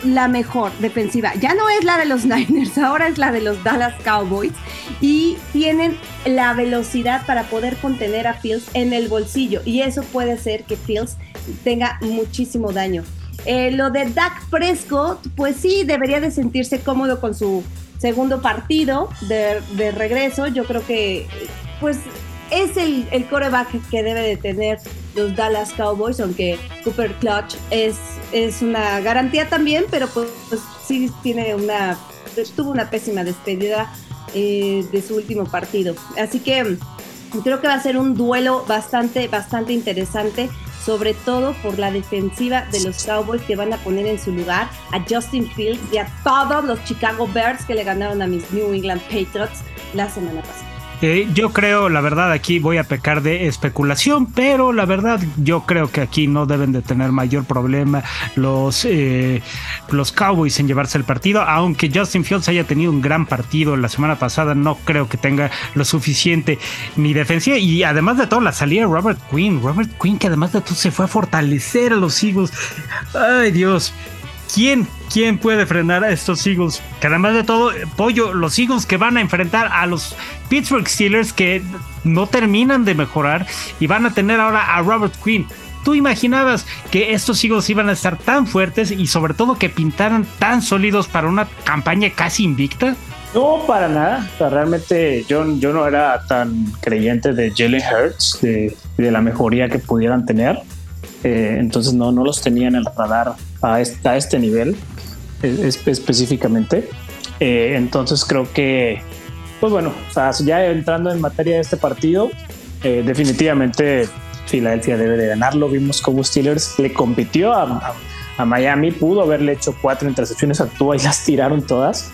[SPEAKER 3] la mejor defensiva, ya no es la de los Niners, ahora es la de los Dallas Cowboys. Y tienen la velocidad para poder contener a Fields en el bolsillo. Y eso puede ser que Fields tenga muchísimo daño. Eh, lo de Dak Prescott, pues sí, debería de sentirse cómodo con su segundo partido de, regreso. Yo creo que, pues, es el, el, coreback que debe de tener los Dallas Cowboys, aunque Cooper Clutch es, es una garantía también, pero pues, sí tiene una, tuvo una pésima despedida eh, de su último partido. Así que creo que va a ser un duelo bastante, bastante interesante sobre todo por la defensiva de los Cowboys que van a poner en su lugar a Justin Fields y a todos los Chicago Bears que le ganaron a mis New England Patriots la semana pasada.
[SPEAKER 2] Yo creo, la verdad, aquí voy a pecar de especulación, pero la verdad, yo creo que aquí no deben de tener mayor problema los, eh, los Cowboys en llevarse el partido, aunque Justin Fields haya tenido un gran partido la semana pasada, no creo que tenga lo suficiente ni defensiva y además de todo la salida de Robert Quinn, Robert Quinn que además de todo se fue a fortalecer a los Eagles. Ay Dios, ¿quién ¿quién puede frenar a estos Eagles? Que además de todo, Pollo, los Eagles que van a enfrentar a los Pittsburgh Steelers que no terminan de mejorar y van a tener ahora a Robert Quinn. ¿Tú imaginabas que estos Eagles iban a estar tan fuertes y sobre todo que pintaran tan sólidos para una campaña casi invicta?
[SPEAKER 4] No, para nada. realmente yo, yo no era tan creyente de Jalen Hurts, de, la mejoría que pudieran tener. Eh, entonces no, no los tenía en el radar a este, a este nivel específicamente. Eh, entonces creo que, pues bueno, ya entrando en materia de este partido, eh, definitivamente Filadelfia debe de ganarlo. Vimos como Steelers le compitió a, a, Miami, pudo haberle hecho cuatro intercepciones a Tua y las tiraron todas.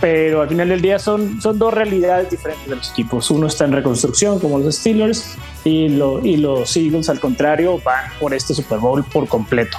[SPEAKER 4] Pero al final del día son, son dos realidades diferentes de los equipos. Uno está en reconstrucción, como los Steelers, y, lo, y los Eagles, al contrario, van por este Super Bowl por completo.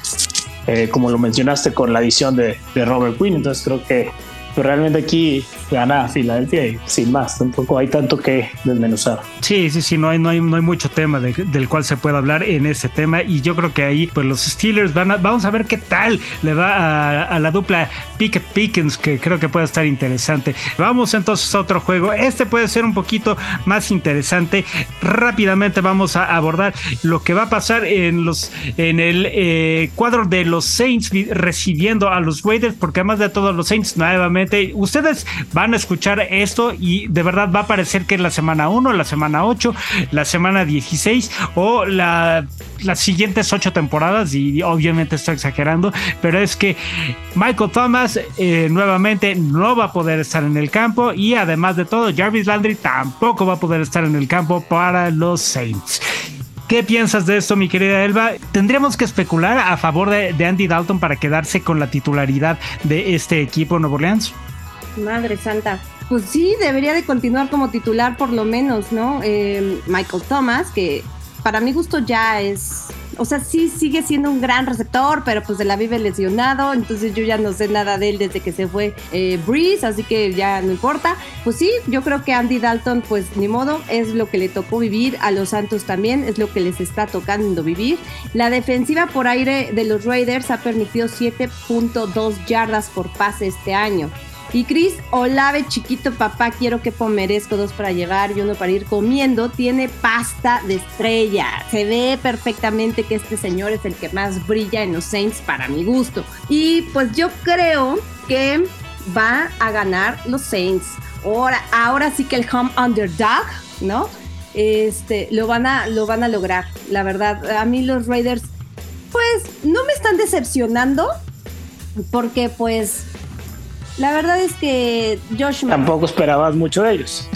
[SPEAKER 4] Eh, como lo mencionaste con la adición de, de Robert Quinn. Entonces creo que pero realmente aquí gana Filadelfia y sin más, tampoco hay tanto que desmenuzar.
[SPEAKER 2] Sí, sí, sí, no hay, no hay, no hay mucho tema del cual se pueda hablar en ese tema y yo creo que ahí pues los Steelers van a, vamos a ver qué tal le va a, la dupla Pickett Pickens que creo que puede estar interesante. Vamos entonces a otro juego, este puede ser un poquito más interesante. Rápidamente vamos a abordar lo que va a pasar en los en el eh, cuadro de los Saints recibiendo a los Raiders porque además de todos los Saints nuevamente ustedes van a escuchar esto y de verdad va a parecer que es la semana 1, la semana 8, la semana 16 o la, las siguientes 8 temporadas y obviamente estoy exagerando, pero es que Michael Thomas eh, nuevamente no va a poder estar en el campo y además de todo Jarvis Landry tampoco va a poder estar en el campo para los Saints. ¿Qué piensas de esto, mi querida Elba? ¿Tendríamos que especular a favor de, Andy Dalton para quedarse con la titularidad de este equipo Nuevo Orleans?
[SPEAKER 3] Madre santa. Pues sí, debería de continuar como titular por lo menos, ¿no? Eh, Michael Thomas, que para mi gusto ya es o sea, sí sigue siendo un gran receptor, pero pues de la vive lesionado, entonces yo ya no sé nada de él desde que se fue eh, Breeze, así que ya no importa. Pues sí, yo creo que Andy Dalton, pues ni modo, es lo que le tocó vivir, a los Santos también, es lo que les está tocando vivir. La defensiva por aire de los Raiders ha permitido 7.2 yardas por pase este año. Y Chris Olave, chiquito papá, quiero que merezco dos para llevar y uno para ir comiendo. Tiene pasta de estrella. Se ve perfectamente que este señor es el que más brilla en los Saints para mi gusto. Y pues yo creo que va a ganar los Saints. Ahora, ahora sí que el home underdog, ¿no? Este, lo van a, lo van a lograr. La verdad, a mí los Raiders, pues no me están decepcionando porque pues la verdad es que Josh
[SPEAKER 4] Tampoco esperabas mucho de ellos.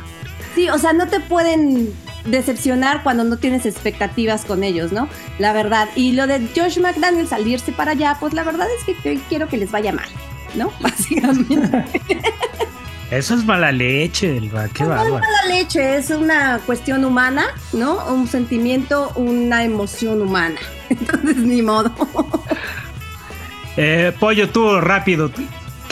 [SPEAKER 3] sí, o sea, no te pueden decepcionar cuando no tienes expectativas con ellos, ¿no? La verdad. Y lo de Josh McDaniel salirse para allá, pues la verdad es que quiero que les vaya mal, ¿no? Básicamente.
[SPEAKER 2] Eso es mala leche, Elba, qué
[SPEAKER 3] no, es mala leche, es una cuestión humana, ¿no? Un sentimiento, una emoción humana. Entonces, ni modo.
[SPEAKER 2] Eh, pollo, tú rápido,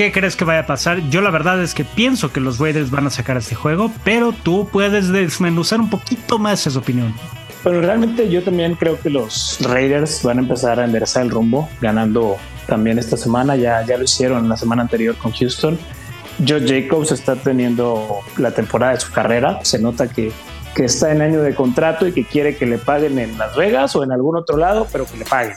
[SPEAKER 2] ¿Qué crees que vaya a pasar? Yo la verdad es que pienso que los Raiders van a sacar este juego, pero tú puedes desmenuzar un poquito más esa opinión.
[SPEAKER 4] Pero realmente yo también creo que los Raiders van a empezar a enderezar el rumbo, ganando también esta semana. Ya, ya lo hicieron la semana anterior con Houston. Joe Jacobs está teniendo la temporada de su carrera. Se nota que, que está en año de contrato y que quiere que le paguen en Las Vegas o en algún otro lado, pero que le paguen.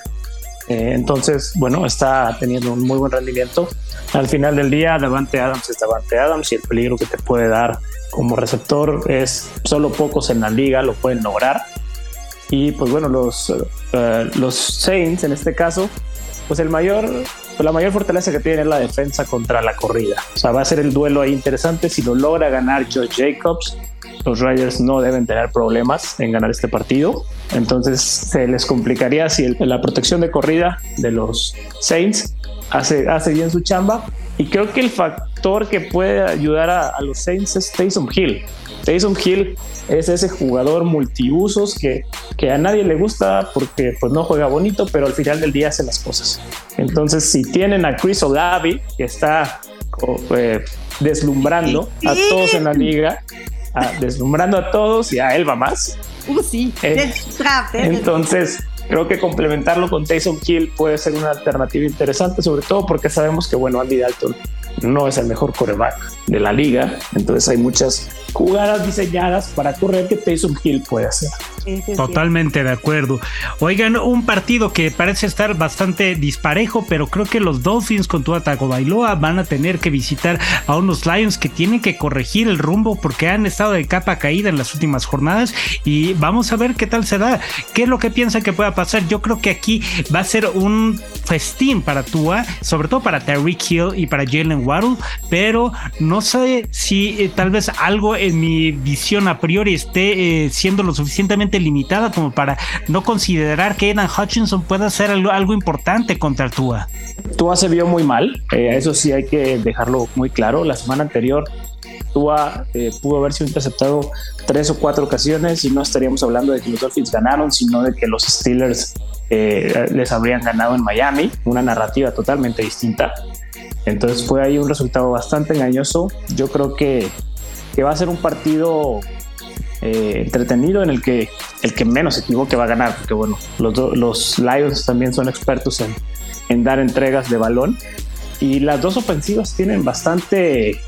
[SPEAKER 4] Eh, entonces, bueno, está teniendo un muy buen rendimiento. Al final del día, Davante Adams es Davante Adams y el peligro que te puede dar como receptor es solo pocos en la liga lo pueden lograr. Y pues bueno, los, eh, los Saints en este caso, pues el mayor, pues la mayor fortaleza que tiene es la defensa contra la corrida. O sea, va a ser el duelo ahí interesante si lo logra ganar Joe Jacobs los Riders no deben tener problemas en ganar este partido. Entonces se les complicaría si la protección de corrida de los Saints hace, hace bien su chamba. Y creo que el factor que puede ayudar a, los Saints es Taysom Hill. Taysom Hill es ese jugador multiusos que, a nadie le gusta porque pues no juega bonito, pero al final del día hace las cosas. Entonces, si tienen a Chris Olave, que está eh, deslumbrando a todos en la liga, deslumbrando a todos y a Elba más.
[SPEAKER 3] Uh, sí.
[SPEAKER 4] Eh, entonces, creo que complementarlo con Taysom Hill puede ser una alternativa interesante, sobre todo porque sabemos que, bueno, Andy Dalton no es el mejor coreback de la liga, entonces hay muchas jugadas diseñadas para correr que Taysom Hill puede hacer.
[SPEAKER 2] Totalmente de acuerdo. Oigan, un partido que parece estar bastante disparejo, pero creo que los Dolphins con Tua Tagovailoa van a tener que visitar a unos Lions que tienen que corregir el rumbo porque han estado de capa caída en las últimas jornadas y vamos a ver qué tal se da. ¿Qué es lo que piensan que pueda pasar? Yo creo que aquí va a ser un festín para Tua, sobre todo para Tyreek Hill y para Jalen Waddle, pero no sé si eh, tal vez algo mi visión a priori esté eh, siendo lo suficientemente limitada como para no considerar que Aidan Hutchinson pueda hacer algo, importante contra Tua.
[SPEAKER 4] Tua se vio muy mal, eh, eso sí hay que dejarlo muy claro. La semana anterior Tua eh, pudo haber sido interceptado tres o cuatro ocasiones y no estaríamos hablando de que los Dolphins ganaron, sino de que los Steelers les habrían ganado en Miami, una narrativa totalmente distinta. Entonces fue ahí un resultado bastante engañoso. Yo creo que, que va a ser un partido eh, entretenido en el que el que menos equivoque va a ganar, porque bueno, los, los Lions también son expertos en, en, dar entregas de balón. Y las dos ofensivas tienen bastante,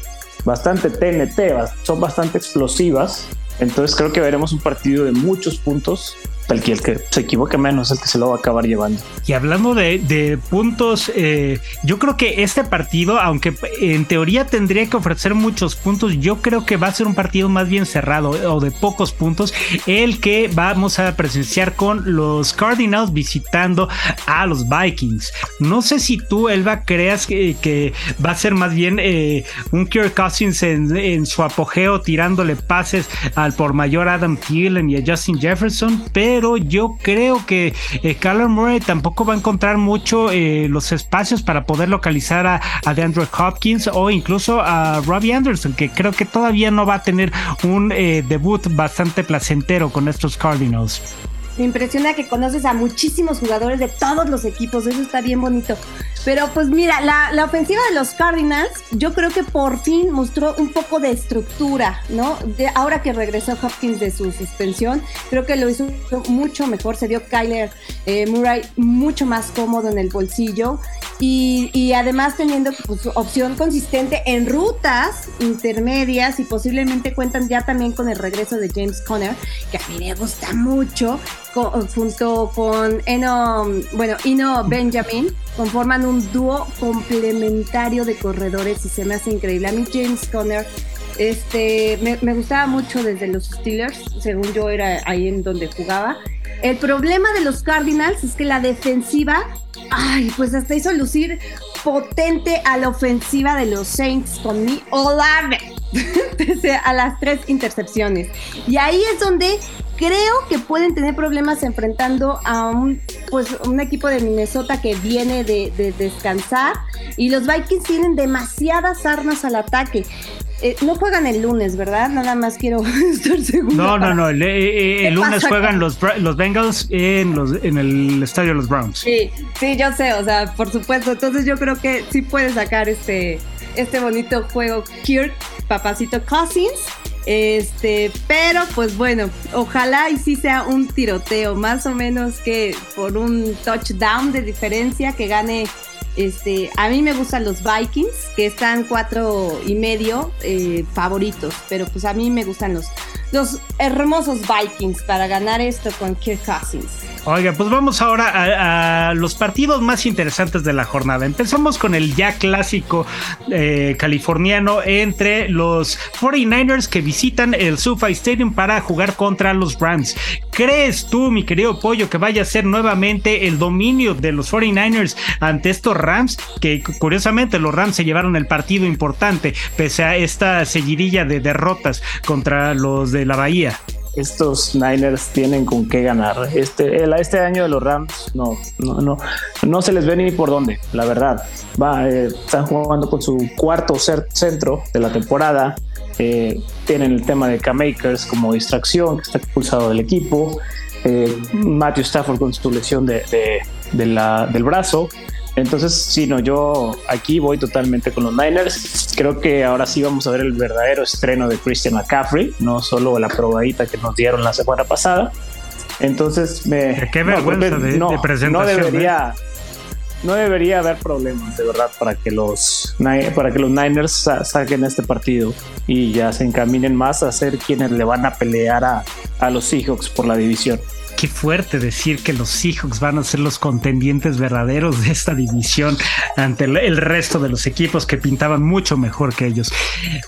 [SPEAKER 4] bastante TNT, son bastante explosivas, entonces creo que veremos un partido de muchos puntos el que, el que se equivoque menos es el que se lo va a acabar llevando.
[SPEAKER 2] Y hablando de, puntos, eh, yo creo que este partido, aunque en teoría tendría que ofrecer muchos puntos, yo creo que va a ser un partido más bien cerrado o de pocos puntos, el que vamos a presenciar con los Cardinals visitando a los Vikings. No sé si tú, Elba, creas que, va a ser más bien eh, un Kirk Cousins en, su apogeo tirándole pases al por mayor Adam Thielen y a Justin Jefferson, pero pero yo creo que eh, Murray tampoco va a encontrar mucho eh, los espacios para poder localizar a, a DeAndre Hopkins o incluso a Robbie Anderson, que creo que todavía no va a tener un eh, debut bastante placentero con estos Cardinals.
[SPEAKER 3] Me impresiona que conoces a muchísimos jugadores de todos los equipos, eso está bien bonito. Pero pues mira, la, ofensiva de los Cardinals, yo creo que por fin mostró un poco de estructura, ¿no? De, ahora que regresó Hopkins de su suspensión, creo que lo hizo mucho mejor. Se dio Kyler eh, Murray mucho más cómodo en el bolsillo y, además teniendo pues, opción consistente en rutas intermedias y posiblemente cuentan ya también con el regreso de James Conner, que a mí me gusta mucho junto con Eno, bueno, Ino Benjamin, conforman un dúo complementario de corredores y se me hace increíble. A mí James Conner este, me, gustaba mucho desde los Steelers, según yo era ahí en donde jugaba. El problema de los Cardinals es que la defensiva, ay, pues hasta hizo lucir potente a la ofensiva de los Saints con mi Olave, a las tres intercepciones. Y ahí es donde creo que pueden tener problemas enfrentando a un, pues, un equipo de Minnesota que viene de, descansar y los Vikings tienen demasiadas armas al ataque. Eh, no juegan el lunes, ¿verdad? Nada más quiero estar seguro.
[SPEAKER 2] No, no, no. El, eh, eh, lunes juegan los, los Bengals en, los, en el estadio de los Browns.
[SPEAKER 3] Sí, sí, yo sé, o sea, por supuesto. Entonces yo creo que sí puede sacar este, este bonito juego Kirk, papacito Cousins. Este, pero pues bueno, ojalá y sí sea un tiroteo, más o menos que por un touchdown de diferencia que gane. Este, a mí me gustan los Vikings, que están cuatro y medio eh, favoritos, pero pues a mí me gustan los, los hermosos Vikings para ganar esto con Kirk Cousins.
[SPEAKER 2] Oiga, pues vamos ahora a, los partidos más interesantes de la jornada. Empezamos con el ya clásico eh, californiano entre los 49ers que visitan el SoFi Stadium para jugar contra los Rams. ¿Crees tú, mi querido Pollo, que vaya a ser nuevamente el dominio de los 49ers ante estos Rams? Que curiosamente los Rams se llevaron el partido importante pese a esta seguidilla de derrotas contra los de la Bahía
[SPEAKER 4] estos Niners tienen con qué ganar. Este, este año de los Rams no, no, no, no se les ve ni por dónde, la verdad. Va, eh, están jugando con su cuarto centro de la temporada. Eh, tienen el tema de K-Makers como distracción, que está expulsado del equipo. Eh, Matthew Stafford con su lesión de, del brazo. Entonces, sí, no, yo aquí voy totalmente con los Niners. Creo que ahora sí vamos a ver el verdadero estreno de Christian McCaffrey, no solo la probadita que nos dieron la semana pasada. Entonces me...
[SPEAKER 2] Qué vergüenza de, presentación.
[SPEAKER 4] No debería... ¿eh? no debería haber problemas, de verdad, para que los, para que los Niners saquen este partido y ya se encaminen más a ser quienes le van a pelear a, a los Seahawks por la división
[SPEAKER 2] qué fuerte decir que los Seahawks van a ser los contendientes verdaderos de esta división ante el resto de los equipos que pintaban mucho mejor que ellos.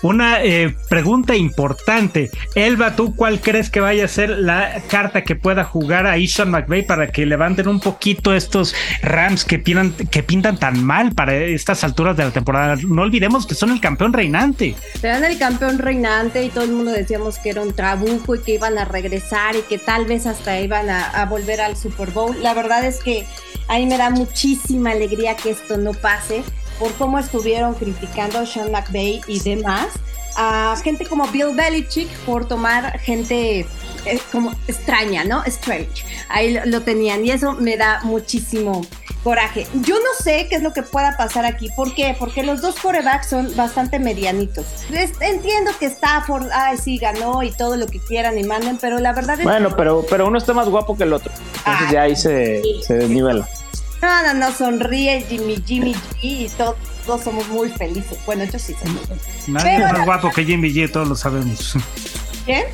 [SPEAKER 2] Una eh, pregunta importante. Elba, ¿tú cuál crees que vaya a ser la carta que pueda jugar a Ishan McVeigh para que levanten un poquito estos Rams que pintan, que pintan tan mal para estas alturas de la temporada? No olvidemos que son el campeón reinante.
[SPEAKER 3] Eran el campeón reinante y todo el mundo decíamos que era un trabuco y que iban a regresar y que tal vez hasta iban a, volver al Super Bowl. La verdad es que a mí me da muchísima alegría que esto no pase por cómo estuvieron criticando a Sean McVay y demás a gente como Bill Belichick por tomar gente eh, como extraña, ¿no? Strange. Ahí lo, tenían y eso me da muchísimo coraje. Yo no sé qué es lo que pueda pasar aquí. ¿Por qué? Porque los dos corebacks son bastante medianitos. entiendo que Stafford, ay, sí, ganó y todo lo que quieran y manden, pero la verdad es
[SPEAKER 4] Bueno, pero, pero uno está más guapo que el otro. Entonces ya ahí se, se desnivela.
[SPEAKER 3] No, no, no, sonríe Jimmy, Jimmy G y todos somos muy felices. Bueno, yo sí soy.
[SPEAKER 2] Nadie es más guapo que Jimmy G, todos lo sabemos.
[SPEAKER 3] ¿Quién?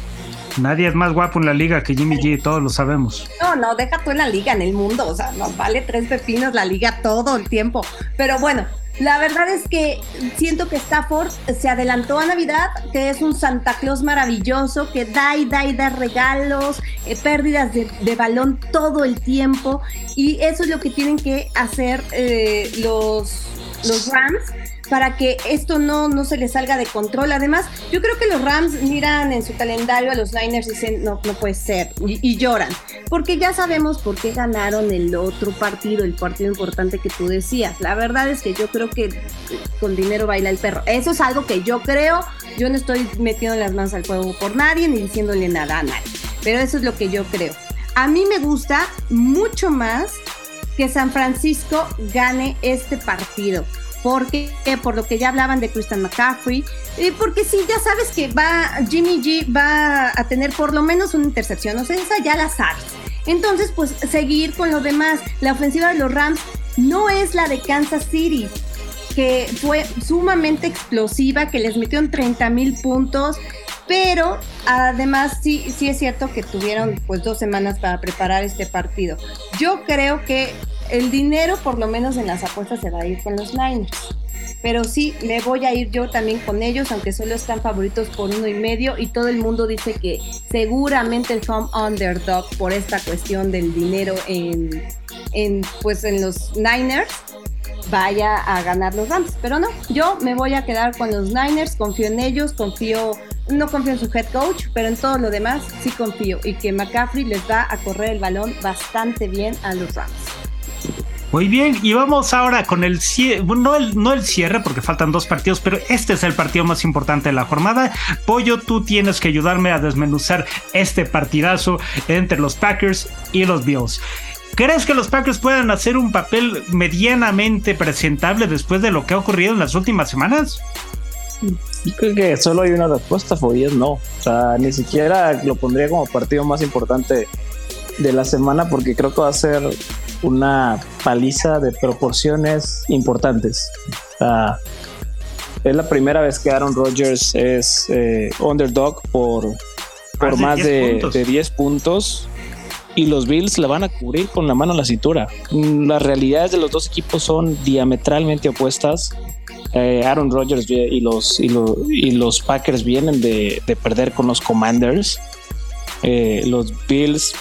[SPEAKER 2] Nadie es más guapo en la liga que Jimmy G, todos lo sabemos.
[SPEAKER 3] No, no, deja tú en la liga, en el mundo. O sea, nos vale tres pepinos la liga todo el tiempo. Pero bueno, la verdad es que siento que Stafford se adelantó a Navidad, que es un Santa Claus maravilloso, que da y da y da regalos, eh, pérdidas de, balón todo el tiempo. Y eso es lo que tienen que hacer eh, los, los Rams para que esto no, no se les salga de control. Además, yo creo que los Rams miran en su calendario a los Niners y dicen, no, no puede ser, y, lloran, porque ya sabemos por qué ganaron el otro partido, el partido importante que tú decías. La verdad es que yo creo que con dinero baila el perro. Eso es algo que yo creo, yo no estoy metiendo las manos al fuego por nadie ni diciéndole nada a nadie, pero eso es lo que yo creo. A mí me gusta mucho más que San Francisco gane este partido porque por lo que ya hablaban de Christian McCaffrey, y porque sí, ya sabes que va Jimmy G va a tener por lo menos una intercepción, o sea, esa ya la sabes. Entonces, pues seguir con lo demás. La ofensiva de los Rams no es la de Kansas City, que fue sumamente explosiva, que les metió en 30 mil puntos, pero además sí, sí es cierto que tuvieron pues dos semanas para preparar este partido. Yo creo que el dinero, por lo menos en las apuestas, se va a ir con los Niners. Pero sí, me voy a ir yo también con ellos, aunque solo están favoritos por uno y medio. Y todo el mundo dice que seguramente home underdog por esta cuestión del dinero en, en, pues en los Niners vaya a ganar los Rams. Pero no, yo me voy a quedar con los Niners, confío en ellos, confío, no confío en su head coach, pero en todo lo demás sí confío. Y que McCaffrey les va a correr el balón bastante bien a los Rams.
[SPEAKER 2] Muy bien, y vamos ahora con el cierre, no el, no el cierre porque faltan dos partidos, pero este es el partido más importante de la jornada. Pollo, tú tienes que ayudarme a desmenuzar este partidazo entre los Packers y los Bills. ¿Crees que los Packers puedan hacer un papel medianamente presentable después de lo que ha ocurrido en las últimas semanas?
[SPEAKER 4] creo que solo hay una respuesta, Foyes no. O sea, ni siquiera lo pondría como partido más importante de la semana porque creo que va a ser una paliza de proporciones importantes. es la primera vez que Aaron Rodgers es eh, underdog por, por más de, 10 puntos y los Bills la van a cubrir con la mano en la cintura. Las realidades de los dos equipos son diametralmente opuestas. Eh, Aaron Rodgers y los, y, los Packers vienen de, perder con los Commanders. Eh, los Bills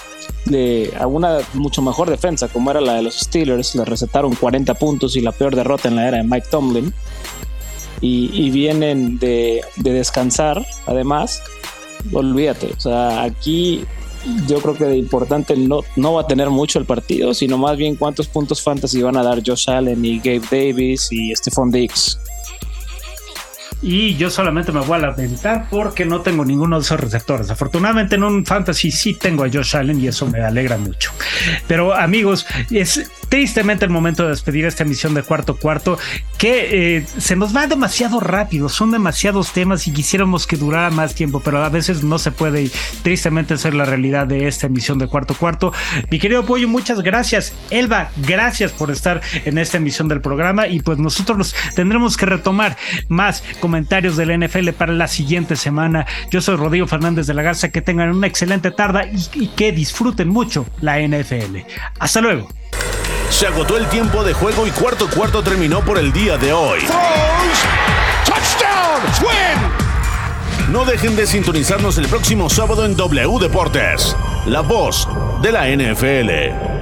[SPEAKER 4] de a una mucho mejor defensa como era la de los Steelers, le recetaron 40 puntos y la peor derrota en la era de Mike Tomlin. Y, vienen de, descansar, además, olvídate, o sea, aquí yo creo que de importante no, no va a tener mucho el partido, sino más bien cuántos puntos fantasy van a dar Josh Allen y Gabe Davis y Stephon Diggs.
[SPEAKER 2] Y yo solamente me voy a lamentar porque no tengo ninguno de esos receptores. Afortunadamente en un fantasy sí tengo a Josh Allen y eso me alegra mucho. Pero amigos, es tristemente el momento de despedir esta emisión de cuarto cuarto que eh, se nos va demasiado rápido, son demasiados temas y quisiéramos que durara más tiempo, pero a veces no se puede y tristemente ser la realidad de esta emisión de cuarto cuarto. Mi querido Pollo, muchas gracias. Elba, gracias por estar en esta emisión del programa y pues nosotros tendremos que retomar más comentarios del NFL para la siguiente semana. Yo soy Rodrigo Fernández de la Garza, que tengan una excelente tarde y, y que disfruten mucho la NFL. Hasta luego.
[SPEAKER 1] Se agotó el tiempo de juego y cuarto cuarto terminó por el día de hoy. No dejen de sintonizarnos el próximo sábado en W Deportes, la voz de la NFL.